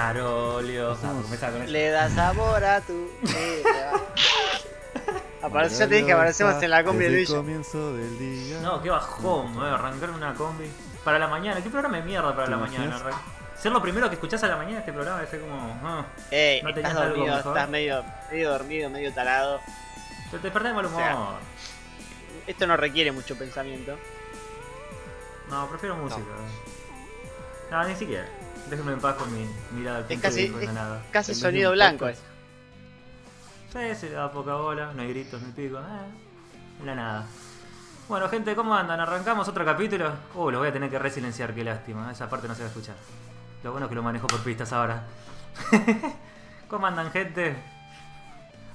Marolio. Ah. Le da sabor a tu vida. Aparece, ya te dije, aparecemos en la combi de Desde el Luis. comienzo del día. No, qué bajón, me voy a arrancar una combi. Para la mañana, ¿qué programa de mierda para ¿Te la mañana? Ser lo primero que escuchás a la mañana este programa es como. ah, Ey, ¿No estás algo dormido, estás medio, medio dormido, medio talado. te despertás de mal humor. O sea, Esto no requiere mucho pensamiento. No, prefiero música. No, ni siquiera. Déjenme en paz con mi mirada Es casi- de es nada. Sonido blanco es. Sí, se le da poca bola, no hay gritos, no hay pico. Eh, la nada. Bueno, gente, ¿cómo andan? ¿Arrancamos otro capítulo? Uh, lo voy a tener que resilenciar, qué lástima. Esa parte no se va a escuchar. Lo bueno es que lo manejo por pistas ahora. ¿Cómo andan, gente?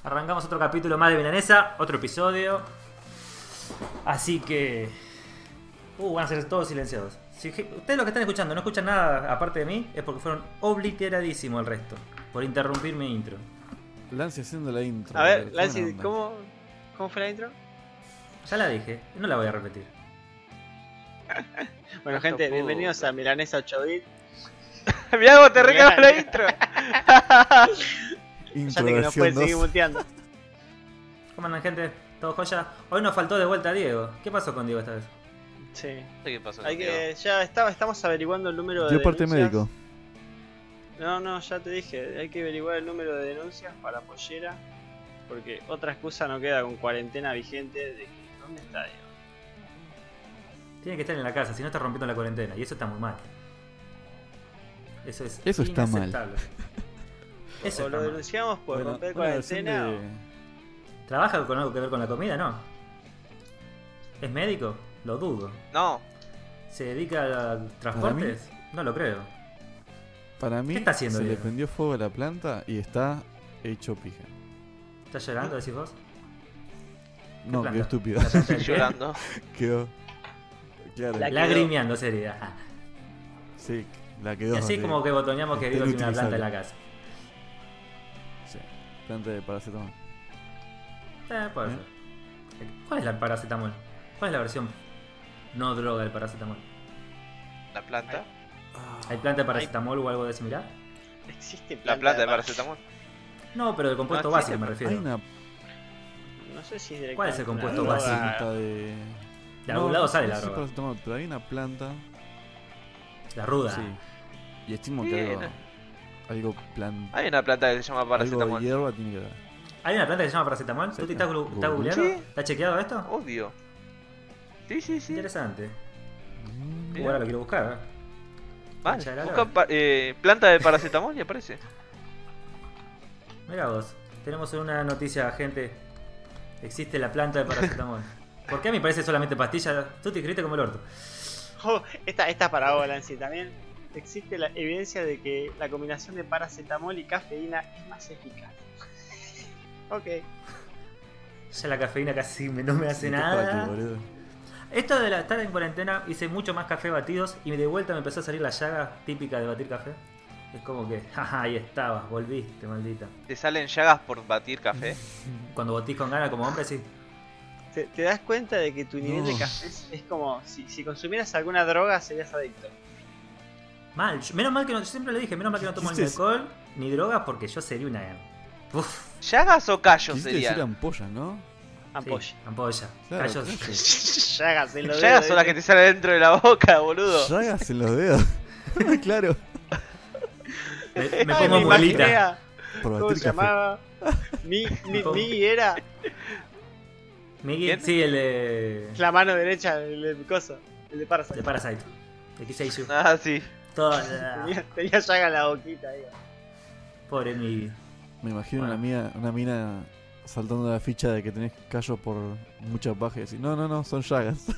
Arrancamos otro capítulo más de Milanesa, otro episodio. Así que. Uh, van a ser todos silenciados. Si ustedes los que están escuchando no escuchan nada aparte de mí, es porque fueron obliteradísimos el resto. Por interrumpir mi intro. Lance haciendo la intro. A ver, Lancy. ¿cómo, ¿cómo fue la intro? Ya la dije, no la voy a repetir. Bueno, Tanto gente, bienvenidos a Milanesa 8 bit. Mirá cómo te recago la intro. Ya que nos pueden seguir 2. muteando. ¿Cómo andan, gente? ¿Todo joya? Hoy nos faltó de vuelta Diego. ¿Qué pasó con Diego esta vez? Sí. ¿Qué pasó? Hay que, ya está, estamos averiguando el número de Yo parte denuncias. médico. No, no, ya te dije, hay que averiguar el número de denuncias para Pollera. Porque otra excusa no queda con cuarentena vigente de que, ¿dónde está Diego? Tiene que estar en la casa, si no está rompiendo la cuarentena. Y eso está muy mal. Eso es Eso está mal. Eso o lo mal. denunciamos por Bueno, romper cuarentena. de- o- ¿Trabaja con algo que ver con la comida? No. ¿Es médico? Lo dudo. No, ¿Se dedica a transportes? No lo creo. Para mí, ¿Qué está haciendo, se le prendió fuego a la planta y está hecho pija. ¿Estás llorando, decís vos? No, planta? quedó estúpido. ¿La planta del estoy pie? llorando. quedó. Claro, La- Lagrimeando sería. sí, la quedó. Y así como que botoneamos que está Diego tiene una planta en la casa. Sí, planta de paracetamol. Eh, puede ¿Eh? ser. ¿Cuál es la paracetamol? ¿Cuál es la versión no droga del paracetamol? La planta. ¿Hay planta de paracetamol o algo de similar? Existe La planta de par- paracetamol. No, pero del compuesto No básico me refiero. Hay una No sé si es ¿Cuál es el compuesto una básico? planta de. De algún lado sale la droga. paracetamol, pero hay una planta. La ruda. Sí. Y estimo que algo. Algo plan. Hay una planta que se llama Algo de paracetamol. hierba tiene que dar. ¿Hay una planta que se llama paracetamol? ¿Tú te estás, estás googleando? Sí. ¿Está chequeado esto? Obvio. Sí, sí, sí. Interesante. Uh, ahora lo quiero buscar. ¿eh? Vale. Busca pa- eh, planta de paracetamol y aparece. Mira vos. Tenemos una noticia, gente. Existe la planta de paracetamol. ¿Por qué a mí parece solamente pastilla? Tú te escribiste como el orto. Oh, esta, esta para vos, Lancy, también existe la evidencia de que la combinación de paracetamol y cafeína es más eficaz. ok. Ya la cafeína casi me- no me hace nada. boludo. Esto de la, estar en cuarentena hice mucho más café batidos y de vuelta me empezó a salir la llaga típica de batir café. Es como que, jaja, ahí estabas, volviste, maldita. Te salen llagas por batir café. Cuando botís con ganas como hombre, sí. ¿Te, te das cuenta de que tu nivel de café es, es como si, si consumieras alguna droga serías adicto? Mal, yo- menos mal que no, yo siempre le dije, menos mal que no tomo ni ¿Quisiste- alcohol ni drogas porque yo sería una. Uf, ¿Llagas o callos decir serían? ampollas, ¿no? Ampolla. sí, ampolla. Claro, Callos, sí. Llagas en los Llagas dedos, son las que te salen dentro de la boca, boludo. Llagas en los dedos. claro. Me, me Ay, pongo imaginé mulita. a- Por ¿Cómo se café. llamaba? Mi, mi, era ¿Quién? sí, el de. la mano derecha, el de coso, el de Parasite. de Parasite. De Kiseishu. Ah, sí. Toda. Tenía, tenía llaga en la boquita ahí. Pobre Miggy. Me imagino Bueno. una, mina, una mina saltando la ficha de que tenés callos por mucha paja y decir, no, no, no, son llagas.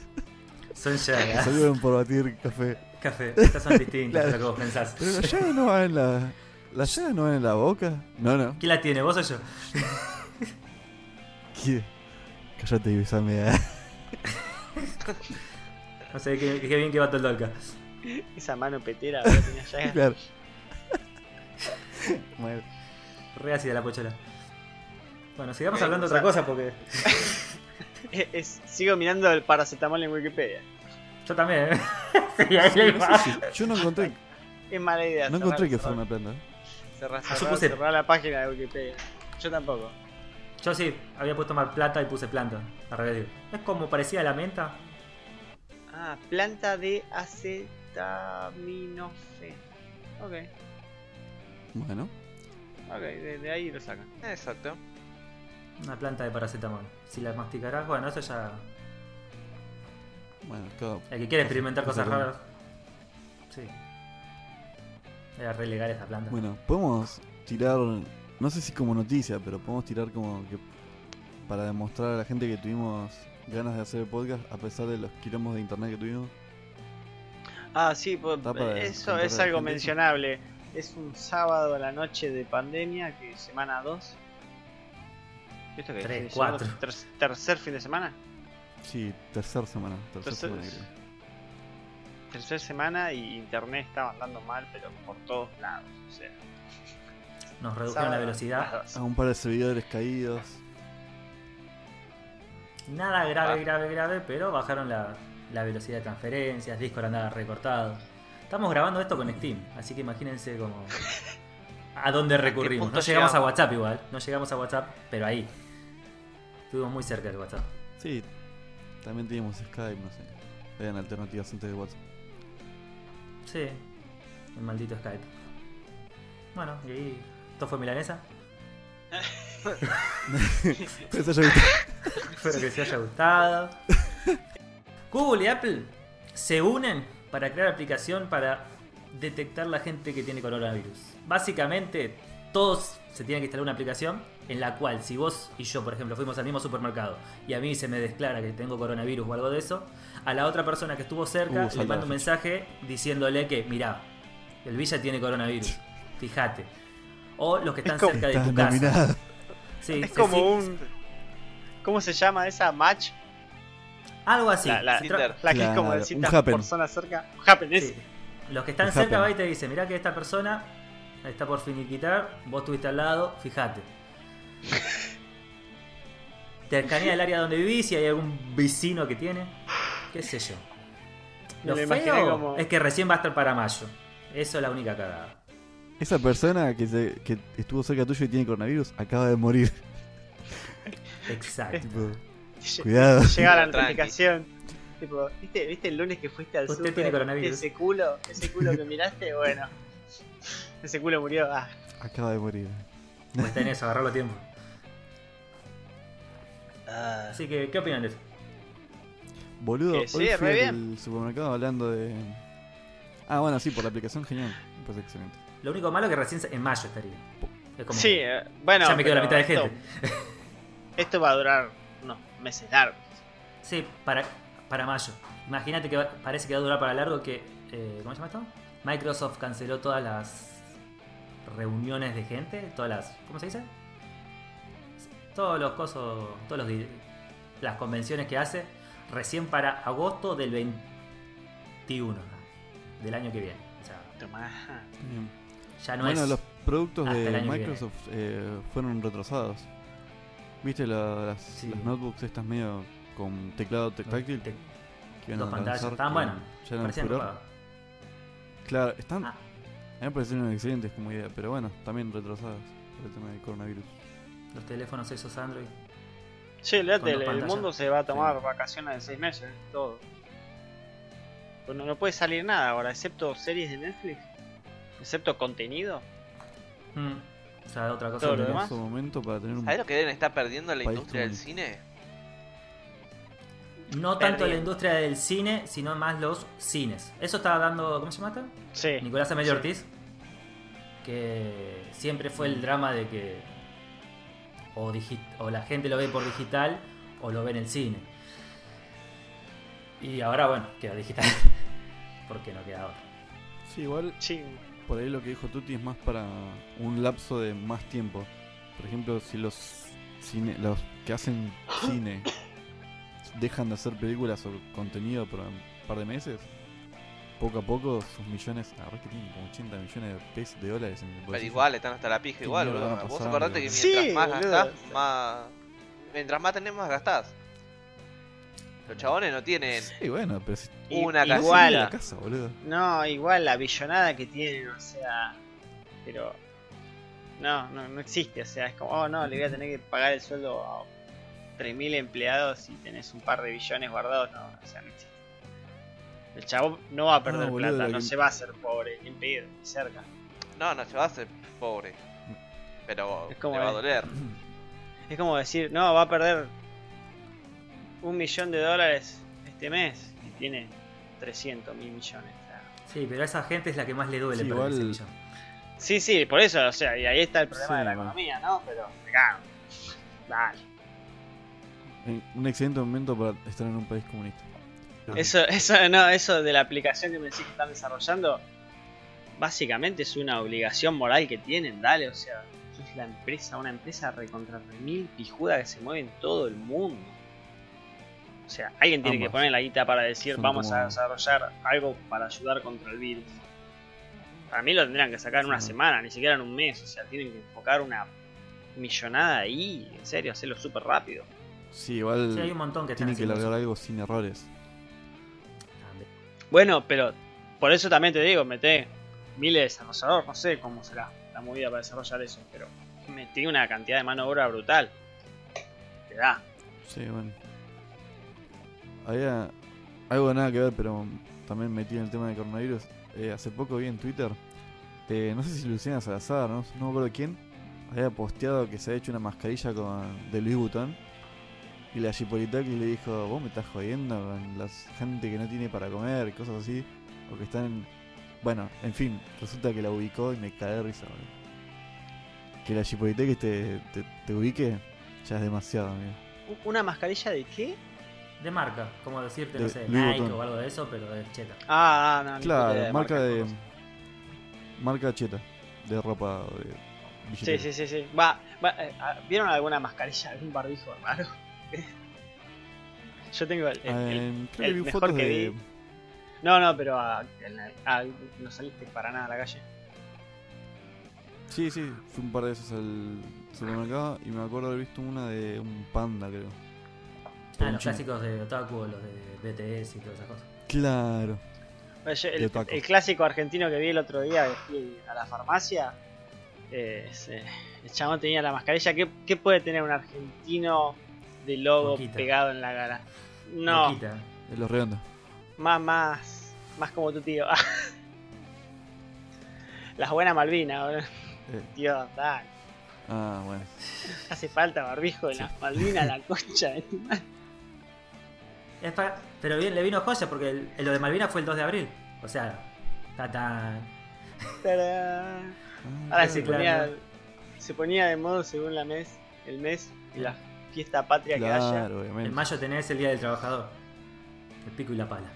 Son llagas. salieron por batir café. Café. Estas son distintas Claro. a lo que vos pensás. Pero las llagas no van en la. ¿Las llagas no van en la boca? No, no. ¿Quién la tiene? ¿Vos o yo? ¿Qué? Cállate y besame. eh. No sé, qué, qué bien que va todo el Dolca. Esa mano petera, tenía llagas. claro. Re ácida la pochola. Bueno, sigamos Eh, hablando de otra sea- cosa porque. Es- es- sigo mirando el paracetamol en Wikipedia. Yo también, ¿eh? sí, ahí le no va. sé si- yo no encontré Es mala idea. No encontré que fuera una planta. ¿eh? Cerrar, Ah, cerrar- cerrar la página de Wikipedia. Yo tampoco. Yo sí, había puesto mal plata y puse planta. Al revés. Es como parecía a la menta. Ah, planta de acetaminofén. Ok, Bueno, ok, de, de ahí lo sacan. Exacto. Una planta de paracetamol. Si la masticarás, bueno, eso ya. bueno. El que quiere experimentar Cosa cosas raras. Sí. Era re legal esa planta. Bueno, podemos tirar, no sé si como noticia, pero podemos tirar como que para demostrar a la gente que tuvimos ganas de hacer el podcast a pesar de los quilombos de internet que tuvimos. Ah, sí, pues, eso es algo mencionable. Es un sábado a la noche de pandemia, que semana 2. ¿Esto qué es? Tres, ¿Es cuatro. ter- tercer fin de semana? Sí, tercer semana. Tercer Tercer- semana creo. Tercer semana y internet estaba andando mal, pero por todos lados. O sea, Nos redujeron sábado la velocidad. A un par de servidores caídos. Nada grave, Ah. grave, grave, pero bajaron la, la velocidad de transferencias. Discord andaba recortado. Estamos grabando esto con Steam, así que imagínense como. a dónde recurrimos. No llegamos a? WhatsApp igual. No llegamos a WhatsApp, pero ahí. Estuvimos muy cerca del WhatsApp. Sí, también teníamos Skype, no sé. Eran alternativas antes de WhatsApp. Sí, el maldito Skype. Bueno, y ahí. ¿Esto fue milanesa? Espero que les haya gustado. Google y Apple se unen para crear aplicación para detectar la gente que tiene coronavirus. Básicamente, todos se tienen que instalar una aplicación en la cual, si vos y yo, por ejemplo, fuimos al mismo supermercado y a mí se me declara que tengo coronavirus o algo de eso, a la otra persona que estuvo cerca Uh, le mando un mensaje diciéndole que, mirá, el Villa tiene coronavirus, fíjate. O los que están cerca de tu casa. Sí, Es como un. ¿Cómo se llama esa match? Algo así. La, la- la que es como de citas zona cerca. Happen. Los que están Un cerca happen. va y te dice, mirá que esta persona está por finiquitar, vos estuviste al lado, fíjate. Te escanea el área donde vivís y hay algún vecino que tiene. Qué sé yo. Lo feo como- es que recién va a estar para mayo. Eso es la única cagada. Esa persona que, se, que estuvo cerca tuyo y tiene coronavirus acaba de morir. Exacto. tipo, cuidado. Llega la notificación. Tipo, ¿viste, ¿viste el lunes que fuiste al Usted tiene coronavirus. Ese culo, ese culo que miraste, bueno. Ese culo murió. Ah, Acaba de morir. Pues está en eso, agarrarlo a tiempo. Ah. Así que, ¿qué opinan de eso? Boludo, Que hoy fui re bien. al supermercado hablando de. Ah, bueno, sí, por la aplicación, genial. Me parece excelente. Lo único malo es que recién en mayo estaría. Es como Sí, eh, bueno. ya me quedo la pero mitad de esto- gente. Esto va a durar unos meses largos. Sí, para, para mayo. Imagínate que va- parece que va a durar para largo que... eh, ¿Cómo se llama esto? Microsoft canceló todas las reuniones de gente, todas las... ¿Cómo se dice? Todos los cosos, todos los di- las convenciones que hace recién para agosto del 21 del año que viene. O sea, ya no bueno, es... los productos de Microsoft eh, fueron retrasados. ¿Viste la- las, Sí. las notebooks estas medio con teclado te- táctil? te- que dos pantallas. Estaban buenas. Claro, están. Ah, A mí me parecieron excelentes como idea, pero bueno, también retrasadas por el tema del coronavirus. Los teléfonos esos Android. Sí, dos el, mundo se va a tomar Sí. vacaciones de seis meses, todo. Pues no, puede salir nada ahora, excepto series de Netflix. Excepto contenido. Mm, O sea, otra cosa. Todo lo demás. Momento para tener un. ¿Sabes lo que deben estar perdiendo en la industria del cine? No tanto Perdí. la industria del cine, sino más los cines. Eso estaba dando, ¿cómo se llama? Sí. Nicolás Amelio Sí. Ortiz. Que siempre fue el drama de que o, la gente lo ve por digital o lo ve en el cine. Y ahora, bueno, queda digital. Porque no queda otra. Sí, igual Sí. por ahí lo que dijo Tuti es más para un lapso de más tiempo. Por ejemplo, si los cine, los que hacen cine dejan de hacer películas o contenido por un par de meses, poco a poco sus millones, la verdad que tienen como 80 millones de pesos de dólares en el Pero bolsillo. igual están hasta la pija ¿Qué igual, boludo. Vos acordate que mientras Sí, más boludo. gastás, más... Mientras más tenés, más gastás. Los chabones no tienen Y bueno, pero si Y- una se igual. la casa, boludo. No, igual la billonada que tienen, o sea. Pero. No, no, no existe. O sea, es como, oh no, le voy a tener que pagar el sueldo a 3.000 empleados y tenés un par de billones guardados. No, o sea, no existe. El chavo no va a perder No, boludo, plata, no que- se va a hacer pobre, ni en pedo, ni cerca. No, no se va a hacer pobre. Pero Es como le va a doler. Es como decir, no, va a perder un millón de dólares este mes y tiene 300 mil millones. Sí, pero a esa gente es la que más le duele Sí, perder ese igual- millón. Sí, sí, por eso, o sea, y ahí está el problema Sí, de la economía, ¿no? Pero, me cago. Dale. Un excelente momento para estar en un país comunista. Eso, eso, no, eso de la aplicación que me decís que están desarrollando, básicamente es una obligación moral que tienen, dale, o sea, es la empresa, una empresa recontra mil pijuda que se mueve en todo el mundo. O sea, alguien tiene que poner la guita para decir Son vamos a desarrollar algo para ayudar contra el virus. Para mí lo tendrían que sacar en una Sí. semana, ni siquiera en un mes, o sea, tienen que enfocar una millonada ahí, en serio, hacerlo súper rápido. Sí, igual Sí, hay un montón que tienen que largar eso. algo sin errores. Bueno, pero por eso también te digo, mete miles de desarrolladores, no sé cómo será la movida para desarrollar eso, pero metí una cantidad de mano de obra brutal. Te da. Sí, bueno. Había algo nada que ver, pero también metí en el tema de coronavirus. Eh, hace poco vi en Twitter, eh, no sé si Luciana Salazar, no, no me acuerdo quién, había posteado que se había hecho una mascarilla con, de Louis Vuitton. Y la Chipolitaki le dijo, vos me estás jodiendo con la gente que no tiene para comer, y cosas así. O que están en... Bueno, en fin, resulta que la ubicó y me caí de risa. boludo. Que la Chipolitaki te, te, te ubique, ya es demasiado, amigo. ¿Una mascarilla de qué? De marca, como decirte, De no sé, Louis Nike o algo de eso, pero de cheta. Ah, ah, no, Claro, marca de. Marca cheta. De ropa. De Sí, billetera. sí, sí, sí. Va, va, eh, ah, ¿Vieron alguna mascarilla, algún barbijo raro? Yo tengo el, el- Ah, el- el que vi mejor fotos que de. vi. No, no, pero no saliste para nada a la calle. Sí, sí, fui un par de veces al supermercado y me acuerdo haber visto una de un panda, creo. Ah, los clásicos de Otaku, los de BTS y todas esas cosas. Claro. El, clásico argentino que vi el otro día, que fui a la farmacia, eh, eh, el chabón tenía la mascarilla. ¿Qué, qué puede tener un argentino de logo Boquita. pegado en la cara? No. De los redondos. más, más, más como tu tío. Las buenas Malvinas. Eh, tío, dale. ah, bueno. Hace falta barbijo en las Malvinas, la concha de tu madre. Pero bien, le vino joya porque el, el- lo de Malvinas fue el 2 de abril. O sea, tan. Tarán. Ah, Ahora se ponía, se ponía de modo según la mes, el mes y la fiesta patria que haya. Claro, obviamente. En mayo tenés el Día del Trabajador. El pico y la pala.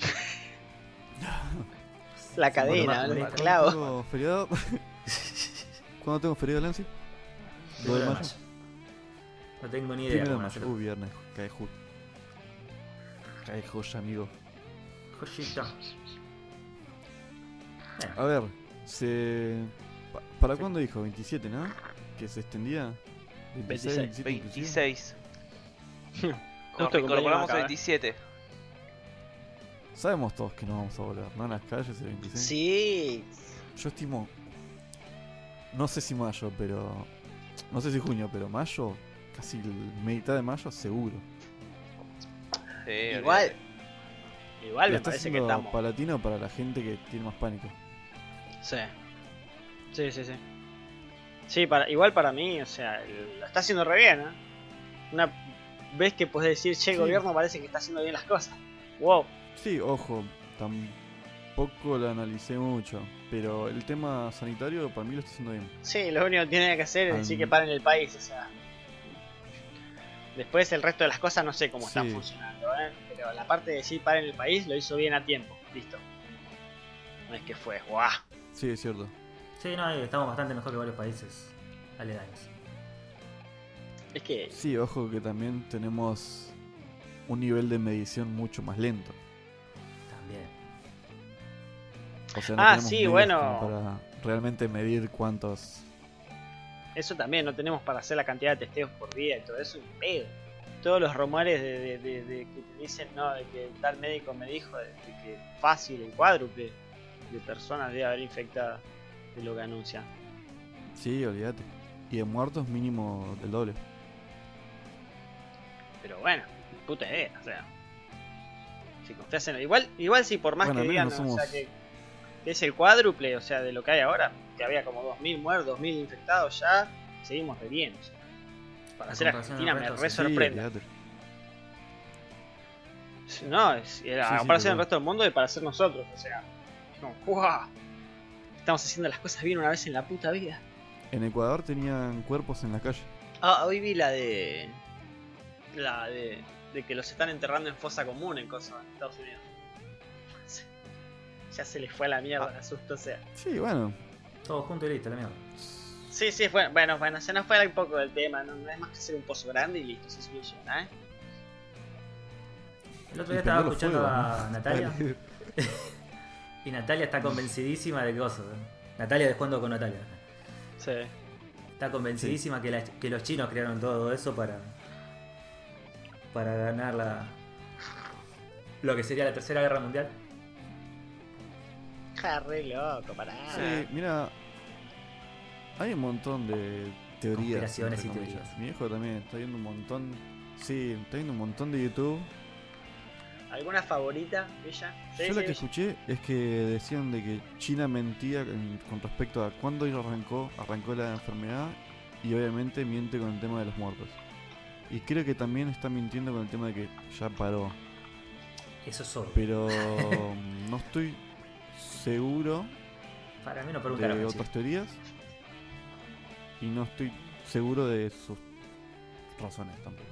La Sí, cadena, el más clavo. ¿Tengo feriado? ¿Cuándo tengo feriado, Lancy? De mayo? No tengo ni idea Primero de cómo mayo. hacerlo. Uh, viernes. Cae ju. Cae joya, amigo. Joyita. A ver, se. pa- ¿Para cuándo dijo? 27, ¿no? Que se extendía. 26. 27 inclusive. 26. Justo Nos cumpleaños incorporamos acá, el ¿eh? 27. Sabemos todos que no vamos a volver, ¿no? En las calles el 26. Sí. Yo estimo. No sé si mayo, pero. No sé si junio, pero mayo. Casi el mitad de mayo seguro. Sí, Igual, igual Lo me está parece que estamos. palatino para la gente que tiene más pánico. Sí. Sí, sí, sí. Sí, para, igual para mí, o sea, lo está haciendo re bien, ¿eh? Una vez que puedes decir, che, el Sí. gobierno parece que está haciendo bien las cosas. Wow. Sí, ojo, tampoco lo analicé mucho. Pero el tema sanitario para mí lo está haciendo bien. Sí, lo único que tiene que hacer es Al- decir que paren el país, o sea. Después el resto de las cosas no sé cómo están Sí. funcionando, ¿eh? Pero la parte de decir paren el país lo hizo bien a tiempo, listo. No es que fue, guau. Sí, es cierto. Sí, no, estamos bastante mejor que varios países aledaños. Es que, Sí, ojo que también tenemos un nivel de medición mucho más lento. También. O sea, no Ah, sí, bueno. para realmente medir cuántos. eso también, no tenemos para hacer la cantidad de testeos por día y todo eso, un pedo. todos los rumores de, de- de- de que te dicen, no, de que tal médico me dijo de, de que fácil, el cuádruple de personas debe haber infectadas de lo que anuncian. Sí, olvídate. Y de muertos mínimo del doble. Pero bueno, puta idea, o sea. Si confías en igual, igual si por más Bueno, que digan, o sea, que, que es el cuádruple, o sea, de lo que hay ahora, que había como 2000 muertos, 2000 infectados ya, seguimos de bien. o sea. Para comparación Argentina me re sí, sorprende. No, es, era Sí, sí, comparación pero al resto del mundo y para ser nosotros, o sea. Como, ¡guau! Estamos haciendo las cosas bien una vez en la puta vida. En Ecuador tenían cuerpos en la calle. Ah, hoy vi la de. La de. de que los están enterrando en fosa común en cosas en Estados Unidos. Ya se les fue a la mierda el asusto, o sea. Sí, bueno. Todo junto y listo, la mierda. Sí, sí, fue, bueno, bueno, se nos fue un poco del tema, no, no es más que hacer un pozo grande y listo, se soluciona, ¿eh? El otro día estaba escuchando fuego, a ¿no? Natalia. y Natalia está convencidísima de que cosas. Natalia de Jugando con Natalia. Sí. Está convencidísima que, la- que los chinos crearon todo eso para para ganar la lo que sería la tercera guerra mundial. Ja, re loco, pará. Sí, mira. Hay un montón de teorías. Conspiraciones y teorías. Mi hijo también está viendo un montón. Sí, está viendo un montón de YouTube. ¿Alguna favorita? Sí, Yo sí, la que escuché es que decían de que China mentía en- con respecto a cuándo arrancó, arrancó la enfermedad y obviamente miente con el tema de los muertos. Y creo que también está mintiendo con el tema de que ya paró. Eso es obvio. Pero no estoy seguro Para mí no de otras teorías y no estoy seguro de sus razones tampoco.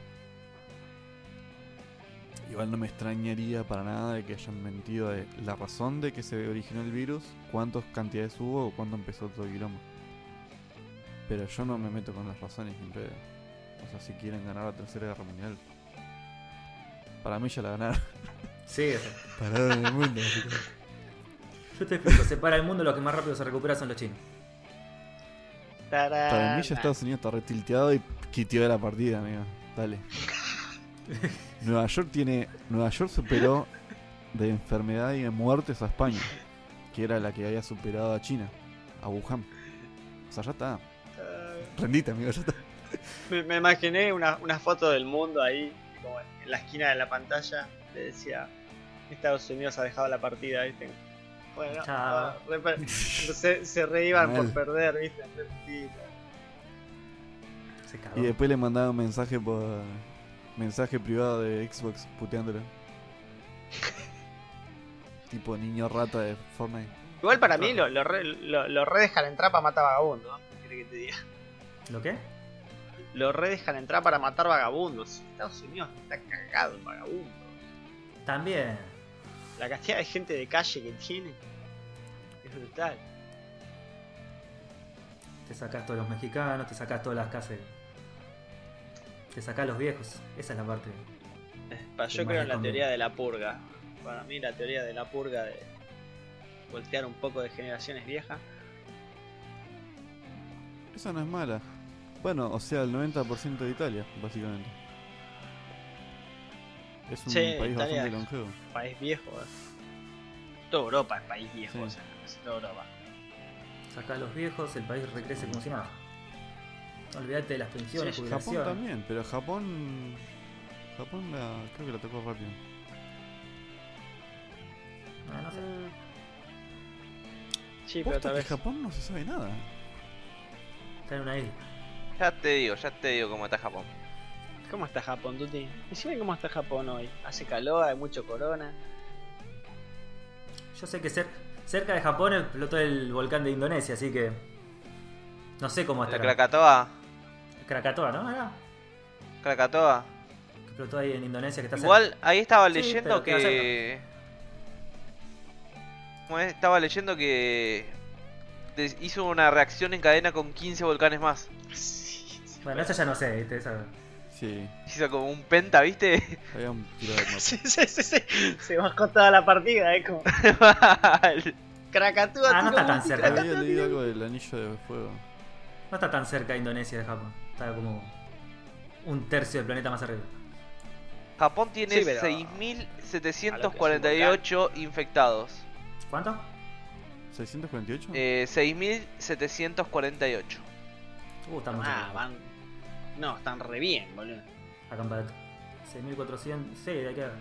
Igual no me extrañaría para nada de que hayan mentido de la razón de que se originó el virus, cuántas cantidades hubo o cuándo empezó todo el quilombo. Pero yo no me meto con las razones ni en pedo. O sea, si quieren ganar la tercera guerra mundial. Para mí ya la ganaron. Sí, eso. Pararon el mundo. Yo te explico, se para el mundo, los que más rápido se recuperan son los chinos. Tarán. Para mí ya Estados Unidos está retilteado y quiteó la partida, amigo. Dale. Nueva York tiene. Nueva York superó de enfermedad y de muertes a España. Que era la que había superado a China. A Wuhan. O sea, ya está. Rendite, amigo, ya está. Me, me imaginé una, una foto del mundo ahí, como en la esquina de la pantalla, le decía, Estados Unidos ha dejado la partida, ¿viste? Bueno, ah, re se, se reiban por perder, ¿viste? Se cagó. Y después le mandaba un mensaje por. Mensaje privado de Xbox puteándolo. tipo niño rata de Fortnite. Igual para mí lo, lo, re, lo, lo re dejan entrar para matar vagabundos. ¿Lo qué? Lo re dejan entrar para matar vagabundos. Estados Unidos está cagado en vagabundos. También. La cantidad de gente de calle que tiene es brutal. Te sacás todos los mexicanos, te sacás todas las casas. Te sacás los viejos. Esa es la parte. Pa- Que Yo creo en la teoría de la purga. Para mí la teoría de la purga de voltear un poco de generaciones viejas. Esa no es mala. Bueno, o sea, el 90% de Italia, básicamente. Es un Sí, país Italia. bastante longevo. País viejo. eh. Toda Europa es país viejo, Sí. o sea, es toda Europa. Sacás los viejos, el país recrece como si nada. Olvídate de las pensiones, Sí, Japón también, pero Japón. Japón la, creo que la tocó rápido. No, no sé. Sí, pero tal vez. Japón no se sabe nada. Está en una isla. Ya te digo, ya te digo cómo está Japón. ¿Cómo está Japón, Tuti? Decime cómo está Japón hoy. Hace calor, hay mucho corona. Yo sé que cer- cerca de Japón explotó el volcán de Indonesia, así que. No sé cómo El está. Krakatoa, Krakatoa, ¿no? Era. Krakatoa. Que explotó ahí en Indonesia, que está cerca. Igual ahí estaba Sí, leyendo queda que. ¿Cómo es? Estaba leyendo que. Hizo una reacción en cadena con 15 volcanes más. Bueno, eso ya no sé, ¿viste? Esa- Sí, Hizo como un penta, ¿viste? había un tiro de Sí, sí, sí, sí. Se bajó toda la partida, eh. Como. Krakatoa, Ah, no está tan cerca. Había leído algo del anillo de fuego. No está tan cerca de Indonesia de Japón. Está como un tercio del planeta más arriba. Japón tiene Sí, pero- 6.748 infectados. ¿Cuánto? ¿648? Eh, 6.748. Uh, está mucho. Ah, van. No, están re bien, boludo. Acá en Palet. 6400. Sí, de acá.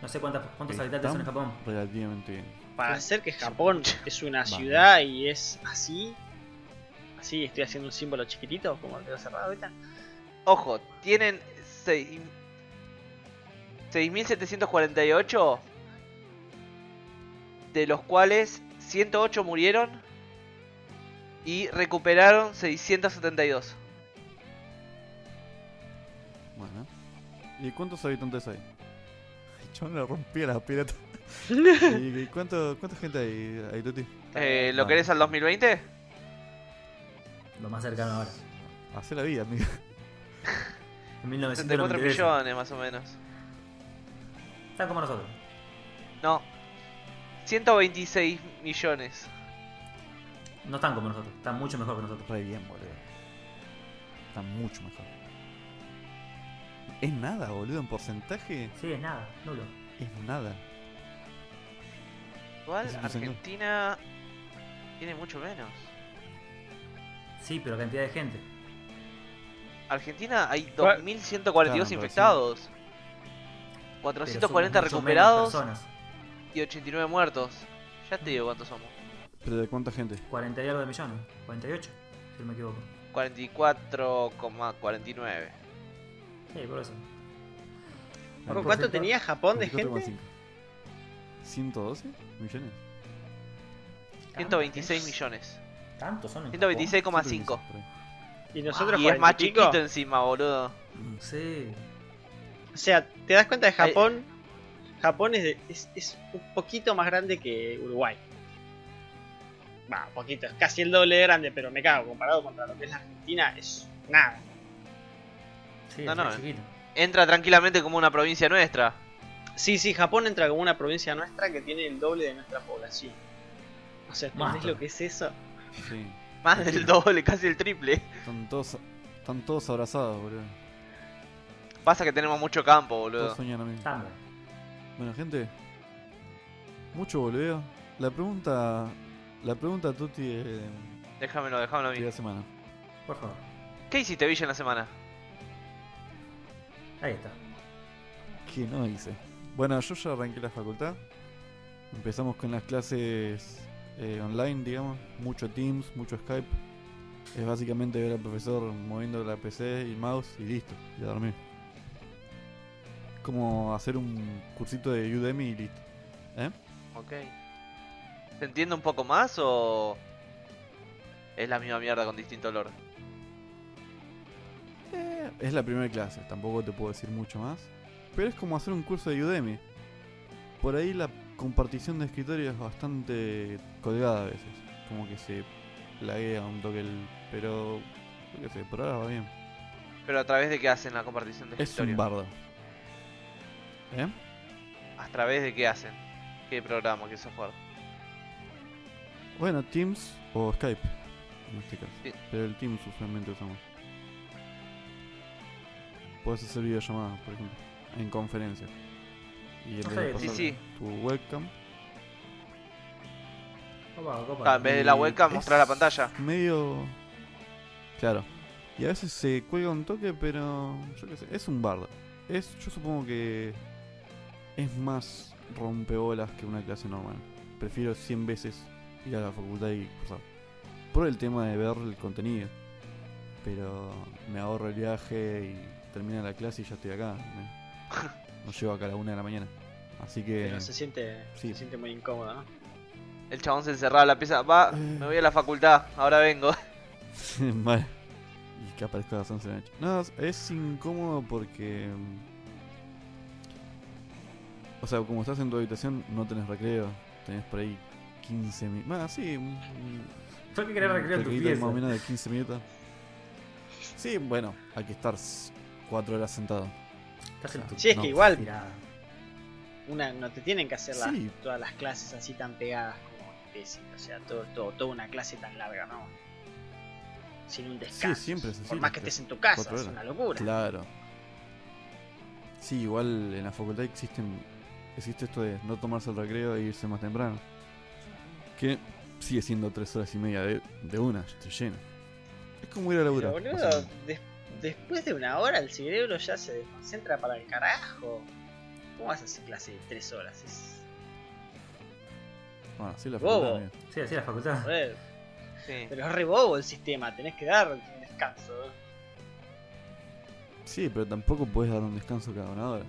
No sé cuántas, cuántos Están habitantes son en Japón. Relativamente bien. Para hacer que Japón es una ciudad y es así. Así, estoy haciendo un símbolo chiquitito, como el dedo cerrado ahorita. Ojo, tienen seis- 6.748, de los cuales 108 murieron y recuperaron 672. Bueno. ¿Y cuántos habitantes hay? Yo le rompí la pirata. ¿Y y cuánto, cuánta gente hay, hay Tuti? Eh, ¿Lo Ah. querés al 2020? Lo más cercano ahora. Hacé la vida, amigo. En 74 1993. millones más o menos. Están como nosotros. No, 126 millones. No están como nosotros. Están mucho mejor que nosotros. Re bien, boludo. Está mucho mejor. Es nada, boludo, en porcentaje. Sí, es nada. Nulo. Es nada. Igual Es. Argentina tiene mucho menos. Sí, pero cantidad de gente. Argentina hay ¿Cuál? 2.142 Claro, infectados. Pero 440 somos mucho recuperados y 89 muertos. Ya te digo cuántos somos. ¿Pero de cuánta gente? 40 y algo de millones. 48, si no me equivoco. 44,49. Sí, por eso. ¿Cuánto porcentaje- tenía Japón de 24,5. gente? ¿112 millones? 126 millones. ¿Tantos son en 126,5. por ahí. Y nosotros Y es más 40 y pico. chiquito encima, boludo. Sí. O sea, ¿te das cuenta de Ay. Japón? Japón es, de- es, es un poquito más grande que Uruguay. Va, un poquito, es casi el doble de grande, pero me cago, comparado contra lo que es la Argentina, es nada. Sí, No, es no, chiquito. Entra tranquilamente como una provincia nuestra. Sí, sí, Japón entra como una provincia nuestra que tiene el doble de nuestra población. O sea, ¿entendés lo que es eso? Sí. Más del doble, casi el triple. Están todos, están todos abrazados, boludo. Pasa que tenemos mucho campo, Todos boludo. soñan a mí. También. Bueno, gente. Mucho boludeo. La pregunta. La pregunta Tuti de, Déjamelo, déjamelo a de mí. la semana. Por favor. ¿Qué hiciste, Villa, en la semana? Ahí está. ¿Qué no hice? Bueno, yo ya arranqué la facultad. Empezamos con las clases eh, online, digamos. Mucho Teams, mucho Skype. Es básicamente ver al profesor moviendo la PC y el mouse y listo. Y a dormir. Como hacer un cursito de Udemy y listo. ¿Eh? Ok. ¿Se entiende un poco más o.? Es la misma mierda con distinto olor? Eh, es la primera clase, tampoco te puedo decir mucho más. Pero es como hacer un curso de Udemy. Por ahí la compartición de escritorio es bastante colgada a veces. Como que se laguea un toque el... Pero... Yo qué sé, por ahora va bien. Pero a través de qué hacen la compartición de Es un escritorio. bardo. ¿Eh? ¿A través de qué hacen? ¿Qué programa? ¿Qué software? Bueno, Teams o Skype. En este caso. Sí. Pero el Teams usualmente usamos. Puedes hacer videollamadas, por ejemplo. En conferencias. Y vez de sí, sí. tu webcam. Claro, en vez de la webcam, mostrar la pantalla. Medio. Claro. Y a veces se cuelga un toque, pero. Yo qué sé. Es un bardo. Es, yo supongo que. Es más rompebolas que una clase normal. Prefiero 100 veces ir a la facultad y cursar. Por el tema de ver el contenido. Pero me ahorro el viaje y termina la clase y ya estoy acá. Me, nos llevo acá a la una de la mañana. Así que. Pero se siente, sí. se siente muy incómodo, ¿no? El chabón se encerraba en la pieza. Va, Eh. me voy a la facultad, ahora vengo. Mal. Y que aparezca a las 11 de la noche. No, es- incómodo porque. mm, O sea, como estás en tu habitación, no tenés recreo. Tenés por ahí 15 minutos. Más, sí. Yo que quería un recrear tu pieza. más o menos de 15 minutos. Sí, bueno, hay que estar 4 horas sentado. Estás en tu Sí, es No, que igual tirada. una, no te tienen que hacer las- Sí. todas las clases así tan pegadas como tesis. O sea, todo, todo, toda una clase tan larga, ¿no? Sin un descanso. siempre es así, Por más que estés en tu casa, es una locura. Claro. Sí, igual en la facultad existen existe esto de no tomarse el recreo e irse más temprano. Que sigue siendo tres horas y media de, de una, estoy lleno. Es como ir a Pero laburar. boludo, básicamente. des- después de una hora el cerebro ya se desconcentra para el carajo. ¿Cómo vas a hacer clase de 3 horas? Es. Bueno, sí, la Bobo. facultad. Sí, así la facultad. Joder, Sí. pero es re bobo el sistema, tenés que dar un descanso. ¿eh? Sí, pero tampoco puedes dar un descanso cada una hora.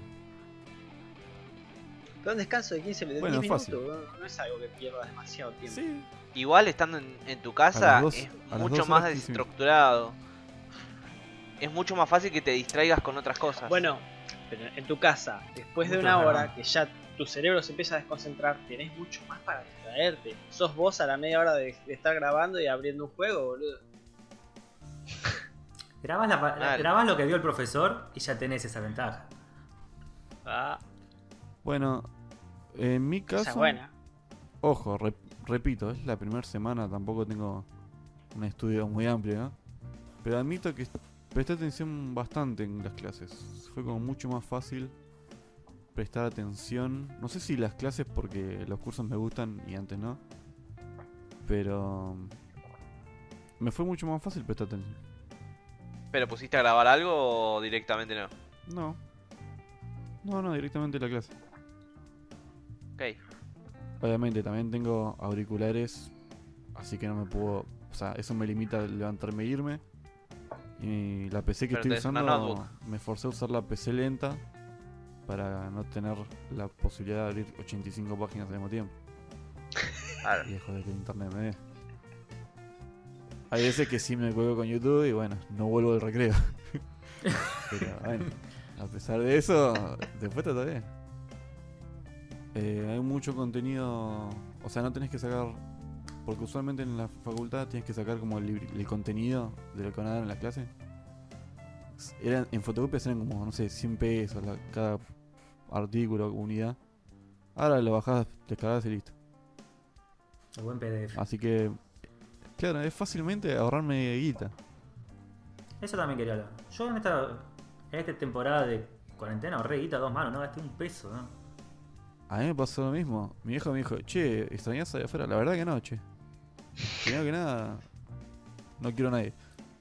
Pero un descanso de 15 de Bueno, 10 fácil. minutos ¿no? es algo que pierdas demasiado tiempo. Sí, Igual estando en, en tu casa dos- es mucho más horas, 15 minutos. desestructurado. Es mucho más fácil que te distraigas con otras cosas. Bueno, pero en tu casa, después de una hora que ya tu cerebro se empieza a desconcentrar, tenés mucho más para distraerte. Sos vos a la media hora de, de estar grabando y abriendo un juego, boludo. Grabás, la lo que vio el profesor y ya tenés esa ventaja. Ah, bueno, en mi esa es caso, buena. ojo, rep- repito, es la primera semana, tampoco tengo un estudio muy amplio, ¿no? Pero admito que presté atención bastante en las clases. Fue como mucho más fácil prestar atención. No sé si las clases porque los cursos me gustan y antes no. Pero me fue mucho más fácil prestar atención. ¿Pero pusiste a grabar algo o directamente no? No. No, no, directamente la clase. Ok. Obviamente también tengo auriculares, así que no me puedo... O sea, eso me limita a levantarme e irme. Y la PC que Pero estoy usando, me forcé a usar la PC lenta para no tener la posibilidad de abrir 85 páginas al mismo tiempo. Claro. Y dejo de que el internet me dé. Hay veces que sí me juego con YouTube y bueno, no vuelvo del recreo. Pero bueno, a pesar de eso, después bien. Eh, hay mucho contenido, o sea, no tenés que sacar, porque usualmente en la facultad tienes que sacar como el, contenido de lo que van a dar en la clase. Eran, en fotocopias eran como, no sé, 100 pesos la- cada artículo, unidad. Ahora lo bajás, descargas y listo. El buen PDF. Así que, claro, es fácilmente ahorrarme guita. Eso también quería hablar. Yo en esta, en esta temporada de cuarentena ahorré guita dos manos, no gasté un peso, ¿no? A mí me pasó lo mismo. Mi viejo me dijo, che, ¿extrañas allá afuera? La verdad que no, che. Primero que nada, no quiero a nadie.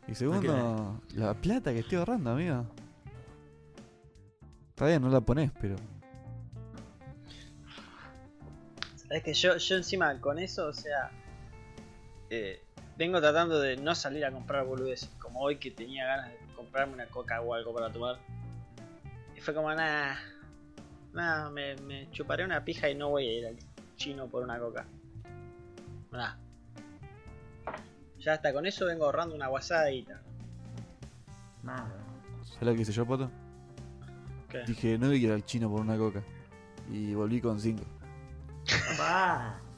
Y segundo, la plata que estoy ahorrando, amigo. Está bien, no la pones, pero. Es que yo, yo encima con eso, o sea, eh, vengo tratando de no salir a comprar boludeces, como hoy que tenía ganas de comprarme una coca o algo para tomar. Y fue como, nada, nada, me, me chuparé una pija y no voy a ir al chino por una coca. Nah. Ya hasta con eso vengo ahorrando una guita. Nada. ¿Sabes lo que hice yo, Pato? ¿Qué? Dije, no voy a ir al chino por una coca. Y volví con cinco. Papá.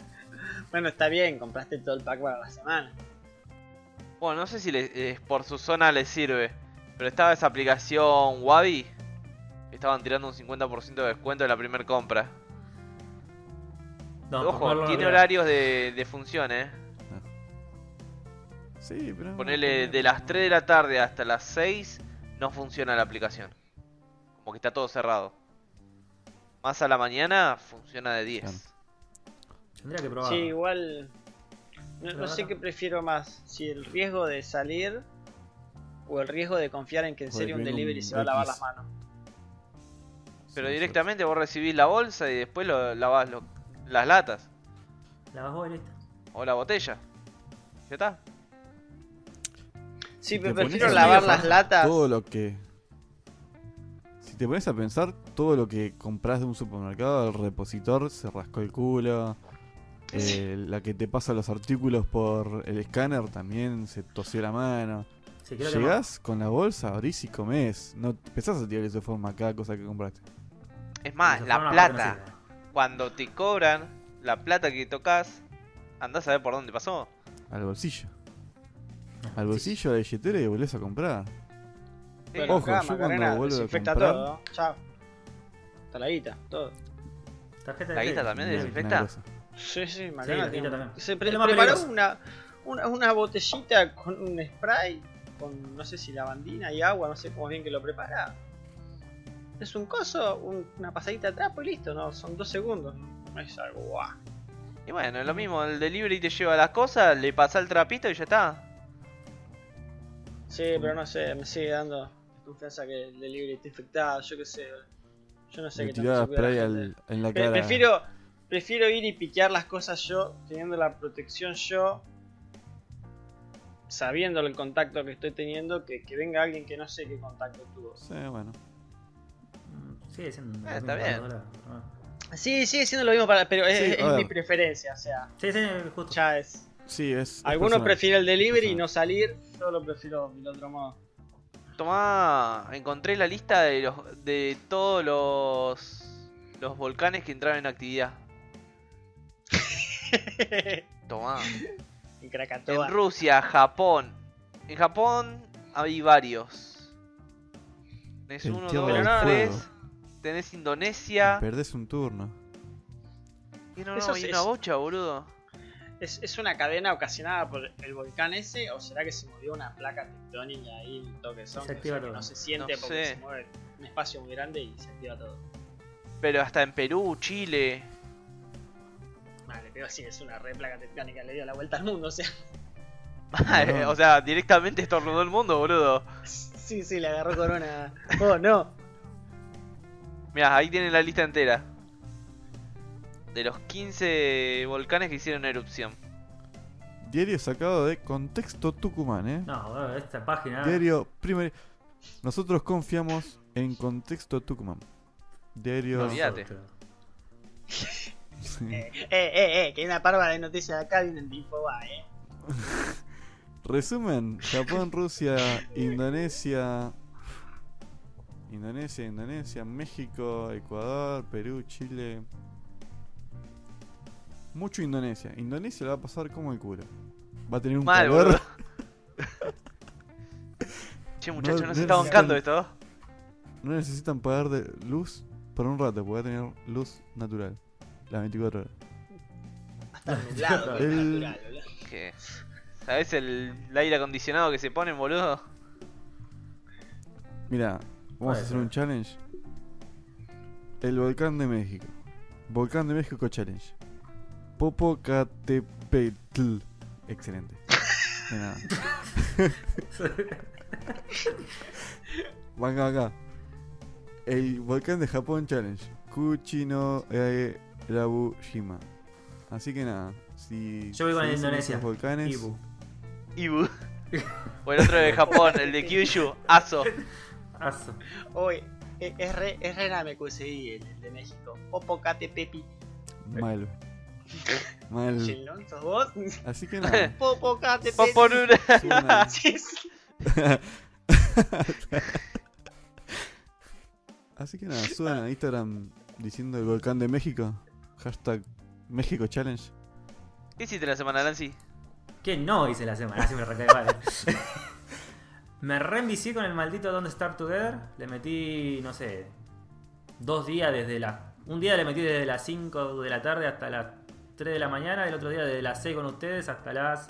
Bueno, está bien, compraste todo el pack para la semana. Bueno, no sé si eh, por su zona les sirve, pero estaba esa aplicación Wabi. Estaban tirando un 50% de descuento de la primera compra. No, Ojo, en tiene horarios de, de función, eh. Sí, pero. Ponele de las 3 de la tarde hasta las 6 no funciona la aplicación. Como que está todo cerrado. Más a la mañana funciona de 10. Claro. Tendría que probar. Sí, igual. No, sé qué prefiero más: si el riesgo de salir o el riesgo de confiar en que en serio un delivery se va a lavar las manos. Pero Sí, directamente vos recibís la bolsa y después lo, lavas lo- las latas La vas vos y listo. o la botella. ¿Ya está? Sí, Si pero te prefiero pones a lavar las latas. Todo lo que. Si te pones a pensar, todo lo que compras de un supermercado, el repositor se rascó el culo. eh, la que te pasa los artículos por el escáner también se tosió la mano. Sí, Llegás con la bolsa, abrís y comés. No empezás a tirar de forma cada cosa que compraste. Es más, la plata. Cuando te cobran la plata que tocas, andás a ver por dónde pasó. Al bolsillo. Al sí. bolsillo, a la billetera y volvés a comprar. Sí. Ojo, acá, yo cuando vuelvo a desinfecta comprar- todo. ¿no? Chao. Está la guita, todo. Tarjeta de ¿La guita también desinfecta? Sí, sí, Macarena. tiene- también. Se pre- preparó una, una, una botellita con un spray, con no sé si lavandina y agua, no sé cómo bien que lo prepara. es un coso, un- una pasadita de trapo y listo, no, son dos segundos. No es algo guau. Y bueno, es lo mismo, el delivery te lleva las cosas, le pasa el trapito y ya está. Sí, pero no sé, me sigue dando confianza que el delivery está infectado, yo qué sé. Yo no sé qué tanto la spray gente. al- en la Pre- cara. prefiero, prefiero ir y piquear las cosas yo, teniendo la protección yo, sabiendo el contacto que estoy teniendo, que, que venga alguien que no sé qué contacto tuvo. Sí, bueno. Sigue siendo. Eh, está bien. Sí, sigue siendo lo mismo para, pero es, Sí, mi preferencia, o sea, Sí, sí, justo. ya es. Sí, es. es Algunos personal. prefieren el delivery y no salir, yo lo prefiero del otro modo. Tomá, encontré la lista de los de todos los los volcanes que entraron en actividad. Tomá. en Rusia, Japón. En Japón hay varios. Tenés El uno, dos, tres. Fuego. Tenés Indonesia. Perdés un turno. Y no, Eso no, hay sí una es- bocha, boludo. ¿Es, ¿Es una cadena ocasionada por el volcán ese o será que se movió una placa tectónica ahí un toque son? Se que, activa o sea, que todo. no se siente No porque sé. se mueve un espacio muy grande y se activa todo. Pero hasta en Perú, Chile. Vale, pero sí, es una re placa tectónica, le dio la vuelta al mundo, o sea. No. o sea, directamente estornudó el mundo, boludo. Sí, sí, le agarró corona. Oh, no. Mirá, ahí tienen la lista entera. De los 15 volcanes que hicieron erupción. Diario sacado de Contexto Tucumán, ¿eh? No, esta página. Diario primer... Nosotros confiamos en Contexto Tucumán. Diario... Sí. Eh, eh, eh, eh, que hay una parva de noticias de acá vienen de Infobae, eh. Resumen, Japón, Rusia, Indonesia, Indonesia, Indonesia, México, Ecuador, Perú, Chile. Mucho Indonesia. Indonesia le va a pasar como el culo. Va a tener un Mal, calor. boludo. che, muchachos, no, no se está necesitan- bancando esto. No necesitan pagar de luz por un rato, porque va a tener luz natural. Las 24 horas. Hasta nublado, El- natural, boludo. ¿Qué? ¿Sabes el, el aire acondicionado que se ponen, boludo? Mira, vamos a hacer un challenge. El volcán de México. Volcán de México Challenge. Popocatépetl. Excelente. De nada. Venga acá. El volcán de Japón Challenge. Kuchino e Rabushima. Así que nada. Si Yo voy con si Indonesia. volcanes. Ibu. Ibu. O el otro de Japón, el de Kyushu, Aso. Aso. Hoy es, es re, es re Namekusei el, el de México. Popocate Pepi. Mal. Mal. Chelón, ¿sos vos? Así que nada. Popocate. Así que nada, suban a Instagram diciendo el volcán de México. Hashtag México Challenge. ¿Qué hiciste la semana, Nancy? ¿Qué no hice la semana? Así me recae mal. me reenvicié con el maldito Don't Start Together. Le metí, no sé, dos días desde la. Un día le metí desde las 5 de la tarde hasta las 3 de la mañana. El otro día desde las 6 con ustedes hasta las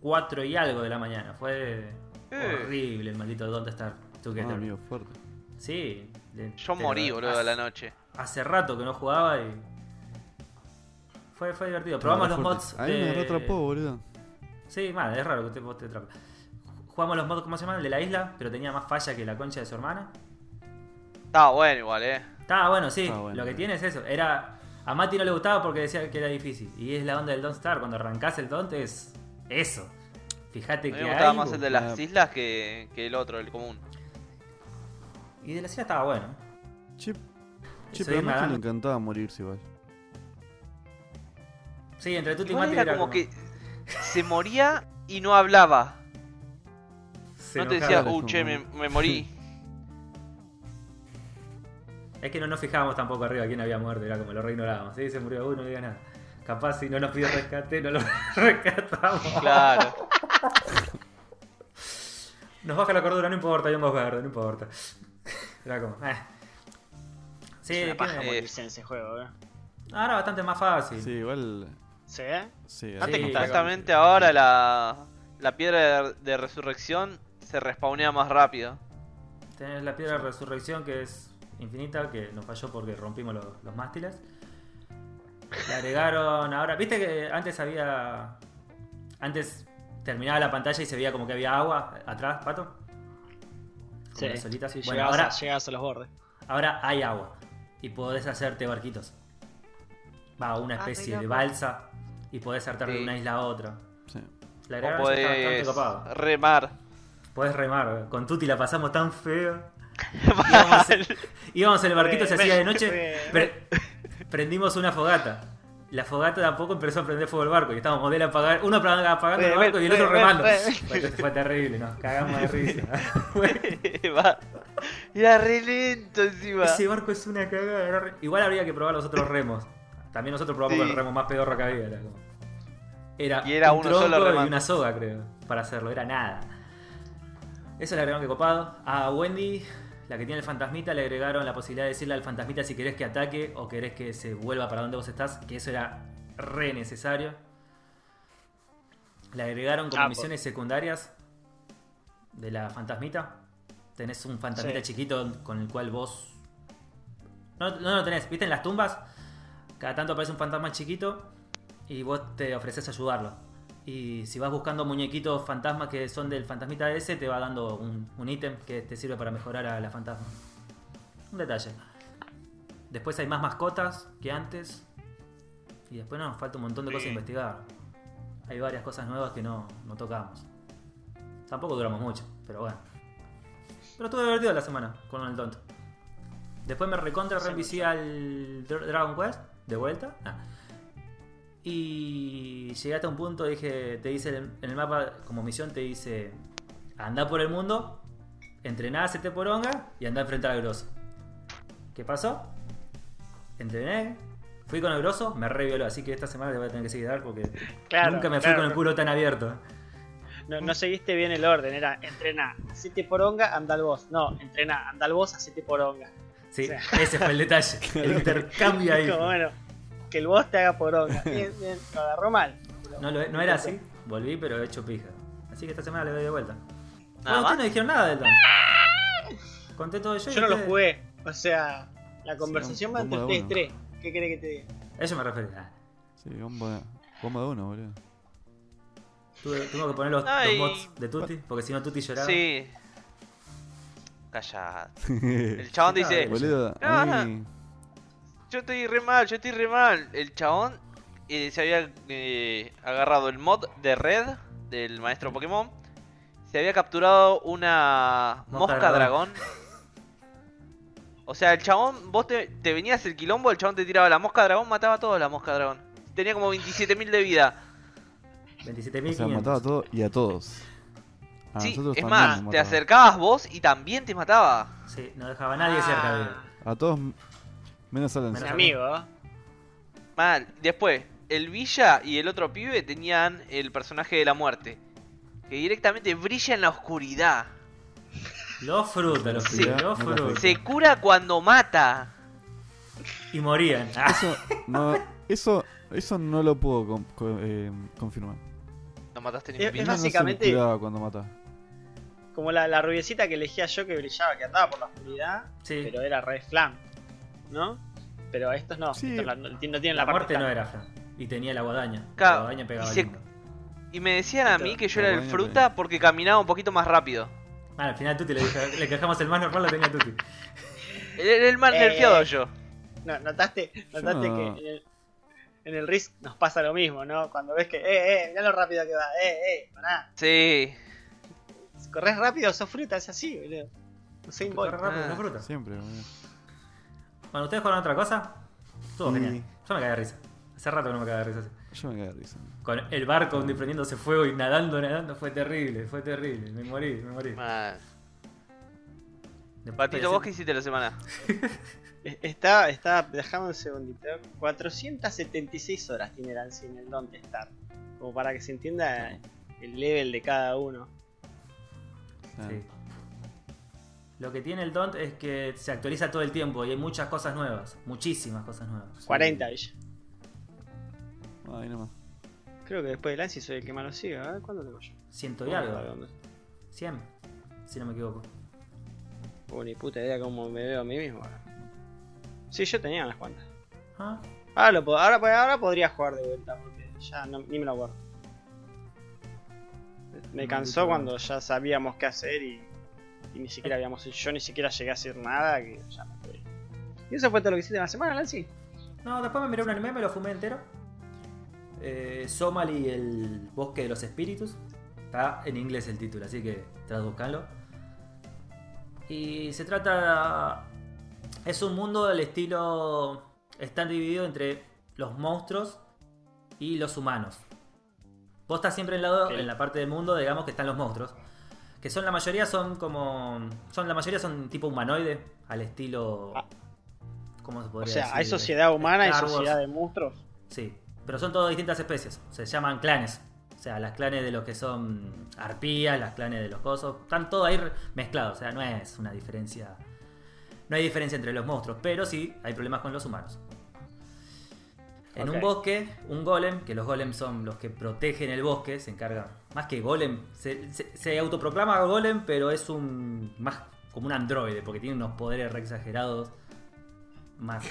4 y algo de la mañana. Fue Eh. horrible el maldito Don't Start Ah, Together. amigo, fuerte. Sí. de- Yo morí, boludo, a la noche. Hace rato que no jugaba y. Fue, fue divertido. Probamos los Fuerte. mods. Me retrapó, boludo. Sí, mal, es raro que te, vos te atrapes. Jugamos los mods, ¿cómo se llaman? El de la isla, pero tenía más falla que la concha de su hermana. Estaba bueno igual, eh. Estaba bueno, sí. Bueno. Lo que tiene es eso. Era. A Mati no le gustaba porque decía que era difícil. Y es la onda del Don't Star. Cuando arrancás el Don't es eso. Fíjate que me gustaba hay. más el de las islas que, que el otro, el común. Y de la isla estaba bueno. Che, che Eso pero a le encantaba morirse igual. Sí, entre Tutti y Mati era como que se moría y no hablaba. se no te decía, Era uh, che, me, me morí. Es que no nos fijábamos tampoco arriba quién había muerto. Era como lo re ignorábamos. Sí, se murió uno, no diga nada. Capaz si no nos pidió rescate, no lo rescatamos. Claro. Nos baja la cordura, no importa, hay hongos verdes, no importa. Era como, eh. Sí, Es una ¿qué paja morirse en ese juego, eh. ahora bastante más fácil. Sí, igual. ¿Sí? eh? Sí, Antes, Sí. justamente ahora la, la piedra de, de resurrección se respawnea más rápido. Tenés la piedra de resurrección que es infinita que nos falló porque rompimos los, los mástiles. Le agregaron ahora, viste que antes había. Antes terminaba la pantalla y se veía como que había agua atrás, pato. Como Sí, solitas. sí, bueno, llegabas, ahora, a, llegabas a los bordes. ahora hay agua y podés hacerte barquitos. Va, una Ah, especie de balsa y podés saltar de Sí. una isla a otra. Sí. Le O podés remar. Podés remar, con Tuti la pasamos tan feo. Íbamos, íbamos en el barquito, se hacía de noche. re- pre- prendimos una fogata. La fogata tampoco empezó a prender fuego el barco y estábamos modelo apagar, uno apagando el barco y el otro re- remando. re- Fue, terrible, nos cagamos de risa. Era re lento encima. Ese barco es una cagada. re- Igual habría que probar los otros remos. También nosotros probamos Sí. el remo más pedorro que había. Era, como- era, Y era un uno solo tronco y una soga, creo, para hacerlo. Era nada. Eso le agregaron que copado. A Wendy, la que tiene el fantasmita, le agregaron la posibilidad de decirle al fantasmita si querés que ataque o querés que se vuelva para donde vos estás. Que eso era re necesario. Le agregaron como Ah, por- misiones secundarias de la fantasmita. Tenés un fantasmita Sí. chiquito con el cual vos. No, no lo tenés, ¿viste? En las tumbas, cada tanto aparece un fantasma chiquito y vos te ofreces ayudarlo. Y si vas buscando muñequitos fantasmas que son del fantasmita ese, te va dando un, un ítem que te sirve para mejorar a la fantasma. Un detalle. Después hay más mascotas que antes. Y después nos falta un montón de cosas a investigar. Hay varias cosas nuevas que no, no tocamos. Tampoco duramos mucho, pero bueno. Pero estuvo divertido la semana con el tonto. Después me recontra reenvicié al Dra- Dragon Quest de vuelta. Ah. Y llegué hasta un punto, dije, te dice en el mapa como misión, te dice, anda por el mundo, entrená, hacete poronga y anda a enfrentar al grosso. ¿Qué pasó? Entrené, fui con el grosso, me revioló, así que esta semana le voy a tener que seguir dar porque Claro, nunca me fui claro, con el culo tan abierto. No, no seguiste bien el orden, era entrená, hacete poronga, anda al boss. No, entrená, anda al boss, hacete poronga. Sí, O sea. ese fue el detalle, el intercambio ahí. Como bueno, que el boss te haga poronga. Bien, bien, lo agarró mal. No, lo- no era así, volví pero he hecho pija. Así que esta semana le doy de vuelta. Nada bueno, no dijeron nada del Dante. Conté todo yo y Yo no lo jugué, o sea, la conversación va entre de ustedes tres. ¿Qué querés que te diga? Eso me refiero. Ah, Sí, bomba, bomba de uno, boludo. tuve, tuve que poner los, los mods de Tutti, porque si no Tutti lloraba. Sí. Callate. El chabón dice, Boludo, No. Yo estoy re mal, yo estoy re mal. El chabón eh, se había eh, agarrado el mod de Red del maestro Pokémon. Se había capturado una Mosca mosca, dragón. O sea, el chabón, vos te, te venías el quilombo, el chabón te tiraba la mosca dragón, mataba a todos la mosca dragón. Tenía como 27.000 de vida. O 27.500. sea, mataba a todos y a todos. A sí, nosotros es también más, te acercabas vos y también te mataba. Sí, no dejaba a nadie cerca de él. A todos menos a Menos amigo. Mal. Después, el Villa y el otro pibe tenían el personaje de la muerte. Que directamente brilla en la oscuridad. Los frutas, los Sí, pibes, los no lo frutas. Se cura cuando mata. Y morían. Ah, Eso no, eso, eso no lo puedo con- eh, confirmar. No mataste ni Es- es no se básicamente- cuando mata. Como la, la rubiecita que elegía yo que brillaba, que andaba por la oscuridad, sí. pero era Red Flam, ¿no? Pero estos no, Sí. estos no, no tienen la, la, parte muerte no era Fran. Y tenía la guadaña. Claro, La guadaña pegaba y se-. Y me decían a mí que yo La era el fruta porque caminaba un poquito más rápido. Ah, al final Tutti le, dije, le quejamos el más normal, lo tenía Tutti. Era el más Eh. nerfeado yo. No, notaste, notaste no. que en el, en el Risk nos pasa lo mismo, ¿no? Cuando ves que, eh, eh, mirá lo rápido que va, eh, eh, pará. Sí. Si corres rápido, sos fruta, es así, boludo. Usain Bolt. Corre rápido, Ah. no fruta. Siempre, boludo. Bueno, ¿ustedes jugaron otra cosa? Estuvo Sí. genial. Yo me cagué de risa. Hace rato que no me cagué de risa. así. Yo me cagué de risa. Con el barco donde prendiéndose fuego y nadando, nadando, fue terrible, fue terrible. Me morí, me morí. Después Patito, ¿vos qué hiciste la semana? Eh, Está, está, dejame un segundito. 476 horas tiene el ANSI en el Don't Start. Como para que se entienda el level de cada uno. Ah, Sí. Lo que tiene el Don't es que se actualiza todo el tiempo y hay muchas cosas nuevas, muchísimas cosas nuevas. sí. 40, Villa. Ahí nomás. Creo que después del ANSI soy el que más lo sigue. A ver, ¿cuándo tengo yo? Ciento y algo. ¿Dónde? 100, si no me equivoco. Uh, ni puta idea cómo me veo a mí mismo. Sí, yo tenía unas cuantas. Ah, Ahora, lo, puedo- ahora, ahora podría jugar de vuelta, porque ya no- ni me lo acuerdo. Me cansó cuando ya sabíamos qué hacer y, y ni siquiera habíamos yo ni siquiera llegué a hacer nada que ya me fui. Y eso fue todo lo que hiciste en la semana, Lancy. No, después me miré un anime, me lo fumé entero. Eh, Somali, el bosque de los espíritus. Está en inglés el título, así que traduzcanlo. Y se trata. Es un mundo del estilo. Está dividido entre los monstruos y los humanos. Vos estás siempre en, lado, en la parte del mundo, digamos, que están los monstruos. Que son la mayoría son como. Son la mayoría son tipo humanoide, al estilo. Ah. ¿Cómo se O podría sea, decir? hay sociedad humana y sociedad de monstruos. Sí, pero son todas distintas especies. Se llaman clanes. O sea, las clanes de los que son arpías, las clanes de los cosos. Están todos ahí mezclados. O sea, no es una diferencia. No hay diferencia entre los monstruos, pero sí hay problemas con los humanos. En un bosque, un golem, que los golems son los que protegen el bosque, se encargan. Más que golem, se, se- se autoproclama golem, pero es un. más como un androide, porque tiene unos poderes re exagerados. Más.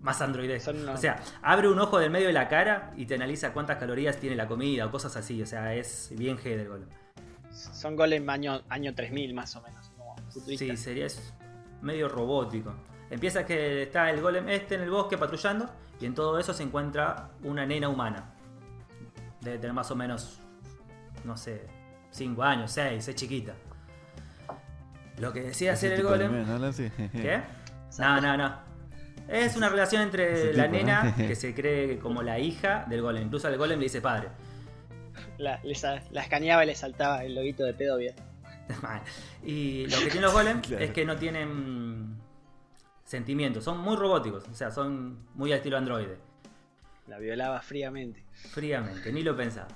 Más androides. O sea, abre un ojo del medio de la cara y te analiza cuántas calorías tiene la comida o cosas así. O sea, es bien G del golem. Son golem año, año 3000 más o menos. Como Sí, sería medio robótico. Empieza que está el golem este en el bosque patrullando y en todo eso se encuentra una nena humana. Debe tener más o menos, no sé, 5 años, 6, es chiquita. Lo que decía Ese hacer el golem... ¿no? ¿Qué? No, no, no. Es una relación entre la nena que se cree como la hija del golem. Incluso al golem le dice padre. La, les- la escaneaba y le saltaba el loguito de pedo bien. Y lo que tienen los golems Claro. es que no tienen sentimientos, son muy robóticos, o sea, son muy al estilo androide. La violaba fríamente. Fríamente, ni lo pensaba.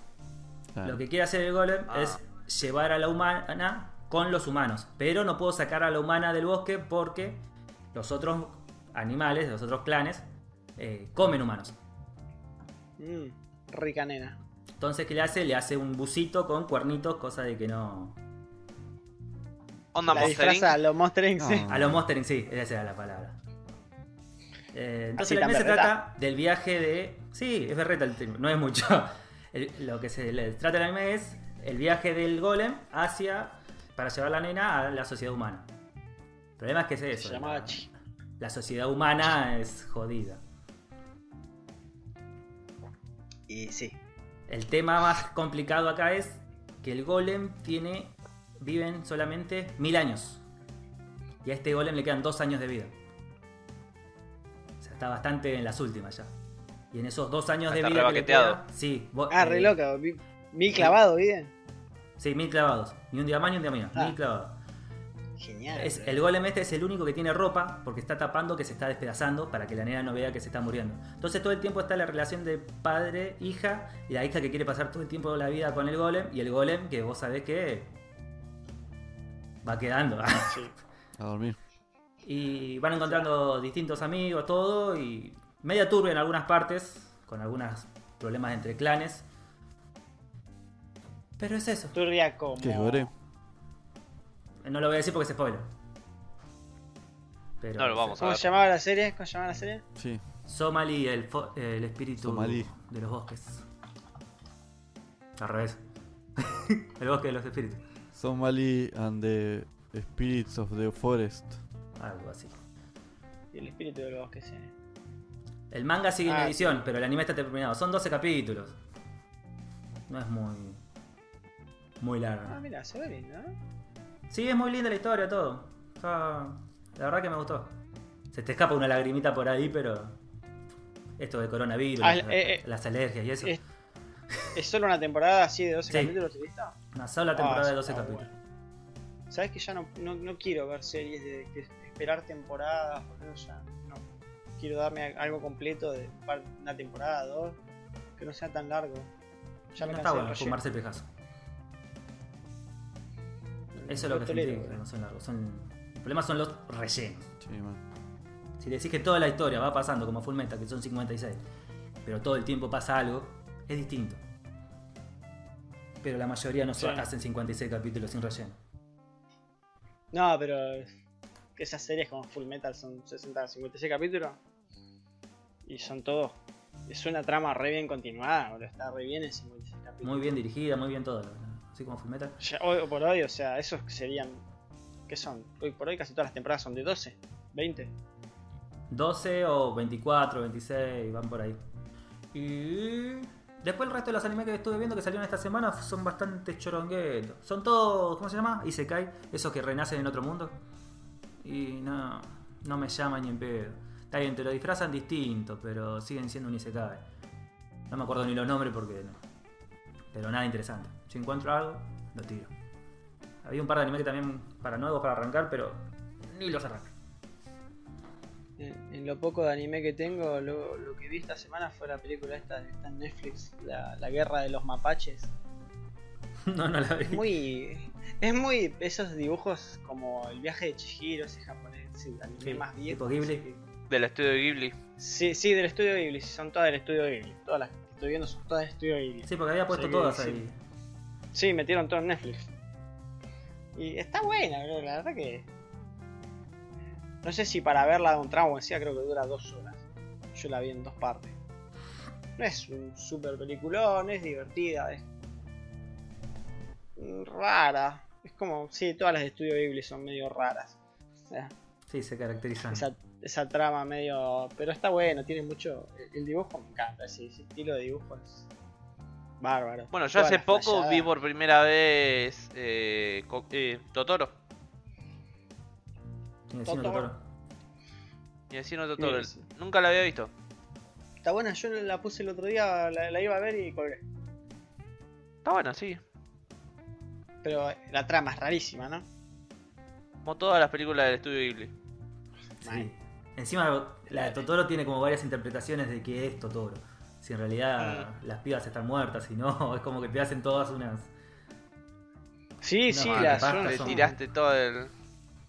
Claro. Lo que quiere hacer el golem Ah. es llevar a la humana con los humanos, pero no puedo sacar a la humana del bosque porque los otros animales, los otros clanes, eh, comen humanos. Mmm, rica nena. Entonces, ¿qué le hace? Le hace un busito con cuernitos, cosa de que no... Onda la Monster a los Monster Inc. sí. No. A los Monster Inc, sí, esa era la palabra. Eh, entonces Así el anime se trata del viaje de. Sí, es berreta el tema, no es mucho. El- lo que se le trata el anime es el viaje del golem hacia. para llevar la nena a la sociedad humana. El problema es que es eso. Se llamaba la, Chi. la sociedad humana es jodida. Y sí. El tema más complicado acá es que el golem tiene. Viven solamente mil años. Y a este golem le quedan dos años de vida. O sea, está bastante en las últimas ya. Y en esos dos años de Está vida que le queda, sí, vos- Ah, eh, re loca. Mil clavado, bien. Sí, mil clavados. Ni un día más ni un día menos. Ah. Mil clavados. Genial. Es- el golem este es el único que tiene ropa porque está tapando que se está despedazando para que la nena no vea que se está muriendo. Entonces todo el tiempo está la relación de padre-hija y la hija que quiere pasar todo el tiempo de la vida con el golem y el golem que vos sabés que va quedando. Sí. A dormir. y van encontrando distintos amigos, todo y media turbia en algunas partes, con algunos problemas entre clanes. Pero es eso. Turbia como. ¿Qué es gore? No lo voy a decir porque es spoiler. Pero No lo vamos a ¿Cómo ver. se llamaba la serie? ¿Cómo se llamaba la serie? Sí. Somali, el, fo- el espíritu Somalí. de los bosques. Al revés. el bosque de los espíritus. Somali and the Spirits of the Forest. Algo así. Y el espíritu de los bosques. sí. El manga sigue en Ah, edición, pero el anime está terminado. Son 12 capítulos. No es muy. Muy largo. Ah, mira, se ve lindo. Sí, es muy linda la historia, todo. La verdad que me gustó. Se te escapa una lagrimita por ahí, pero. Esto de coronavirus, Ah, las, eh, eh. las alergias y eso. Es, es solo una temporada así de 12 Sí. capítulos y listo. Una sola temporada Ah, de 12 está capítulos. bueno. Sabes que ya no, no, no quiero ver series de, de esperar temporadas, boludo, ya no. Quiero darme algo completo de una temporada, dos, que no sea tan largo. Ya me no está bueno fumarse el pejazo. Eso es lo que sentí, que no son largos. Son... El problema son los rellenos. Sí, man. Si decís que toda la historia va pasando como Full Metal, que son 56, pero todo el tiempo pasa algo, es distinto. Pero la mayoría no Sí. hacen 56 capítulos sin relleno. No, pero que esas series como Full Metal son 60, 56 capítulos. Y son todos. Es una trama re bien continuada, boludo, está re bien en 56 capítulos. Muy bien dirigida, muy bien todo. Así como Full Metal. Ya, hoy por hoy, o sea, esos serían. ¿Qué son? Hoy por hoy casi todas las temporadas son de 12, 20. 12 o 24, 26, van por ahí. Y después el resto de los animes que estuve viendo que salieron esta semana son bastante choronguetos. Son todos, ¿cómo se llama? Isekai, esos que renacen en otro mundo. Y no, no me llaman ni en pedo. Está bien, te lo disfrazan distinto, pero siguen siendo un Isekai. No me acuerdo ni los nombres porque no. Pero nada interesante. Si encuentro algo, lo tiro. Había un par de animes que también para nuevos para arrancar, pero ni los arranco. En, en lo poco de anime que tengo, lo, lo que vi esta semana fue la película esta que está en Netflix, la, la guerra de los mapaches. no, no la vi. Es muy. Es muy. Esos dibujos como el viaje de Chihiro, ese japonés, sí, anime Sí, más viejo. tipo Ghibli. Del estudio de Ghibli. Sí, sí, del estudio Ghibli, son todas del estudio Ghibli. Todas las que estoy viendo son todas del estudio Ghibli. Sí, porque había puesto todas sí. ahí. Sí, metieron todo en Netflix. Y está buena, bro, la verdad que. No sé si para verla de un tramo decía, creo que dura dos horas. Yo la vi en dos partes. No es un super peliculón, es divertida, es. rara. Es como, sí, todas las de Estudio Ghibli son medio raras. Sí, se caracterizan. esa, esa trama medio. Pero está bueno, tiene mucho. El, el dibujo me encanta, ese, ese estilo de dibujo es. bárbaro. Bueno, yo Todas hace poco vi por primera vez eh, Co- eh, Totoro. Mi vecino Totoro. Mi vecino Totoro. Sí. Nunca la había visto. Está buena, yo la puse el otro día, la, la iba a ver y colgué. Está buena, sí. Pero la trama es rarísima, ¿no? Como todas las películas del estudio Ghibli. Sí. Encima, la de Totoro tiene como varias interpretaciones de qué es Totoro. Si en realidad Mm. las pibas están muertas, si no, es como que te hacen todas unas. Sí, No, sí, la capaz yo que Le son- tiraste todo el.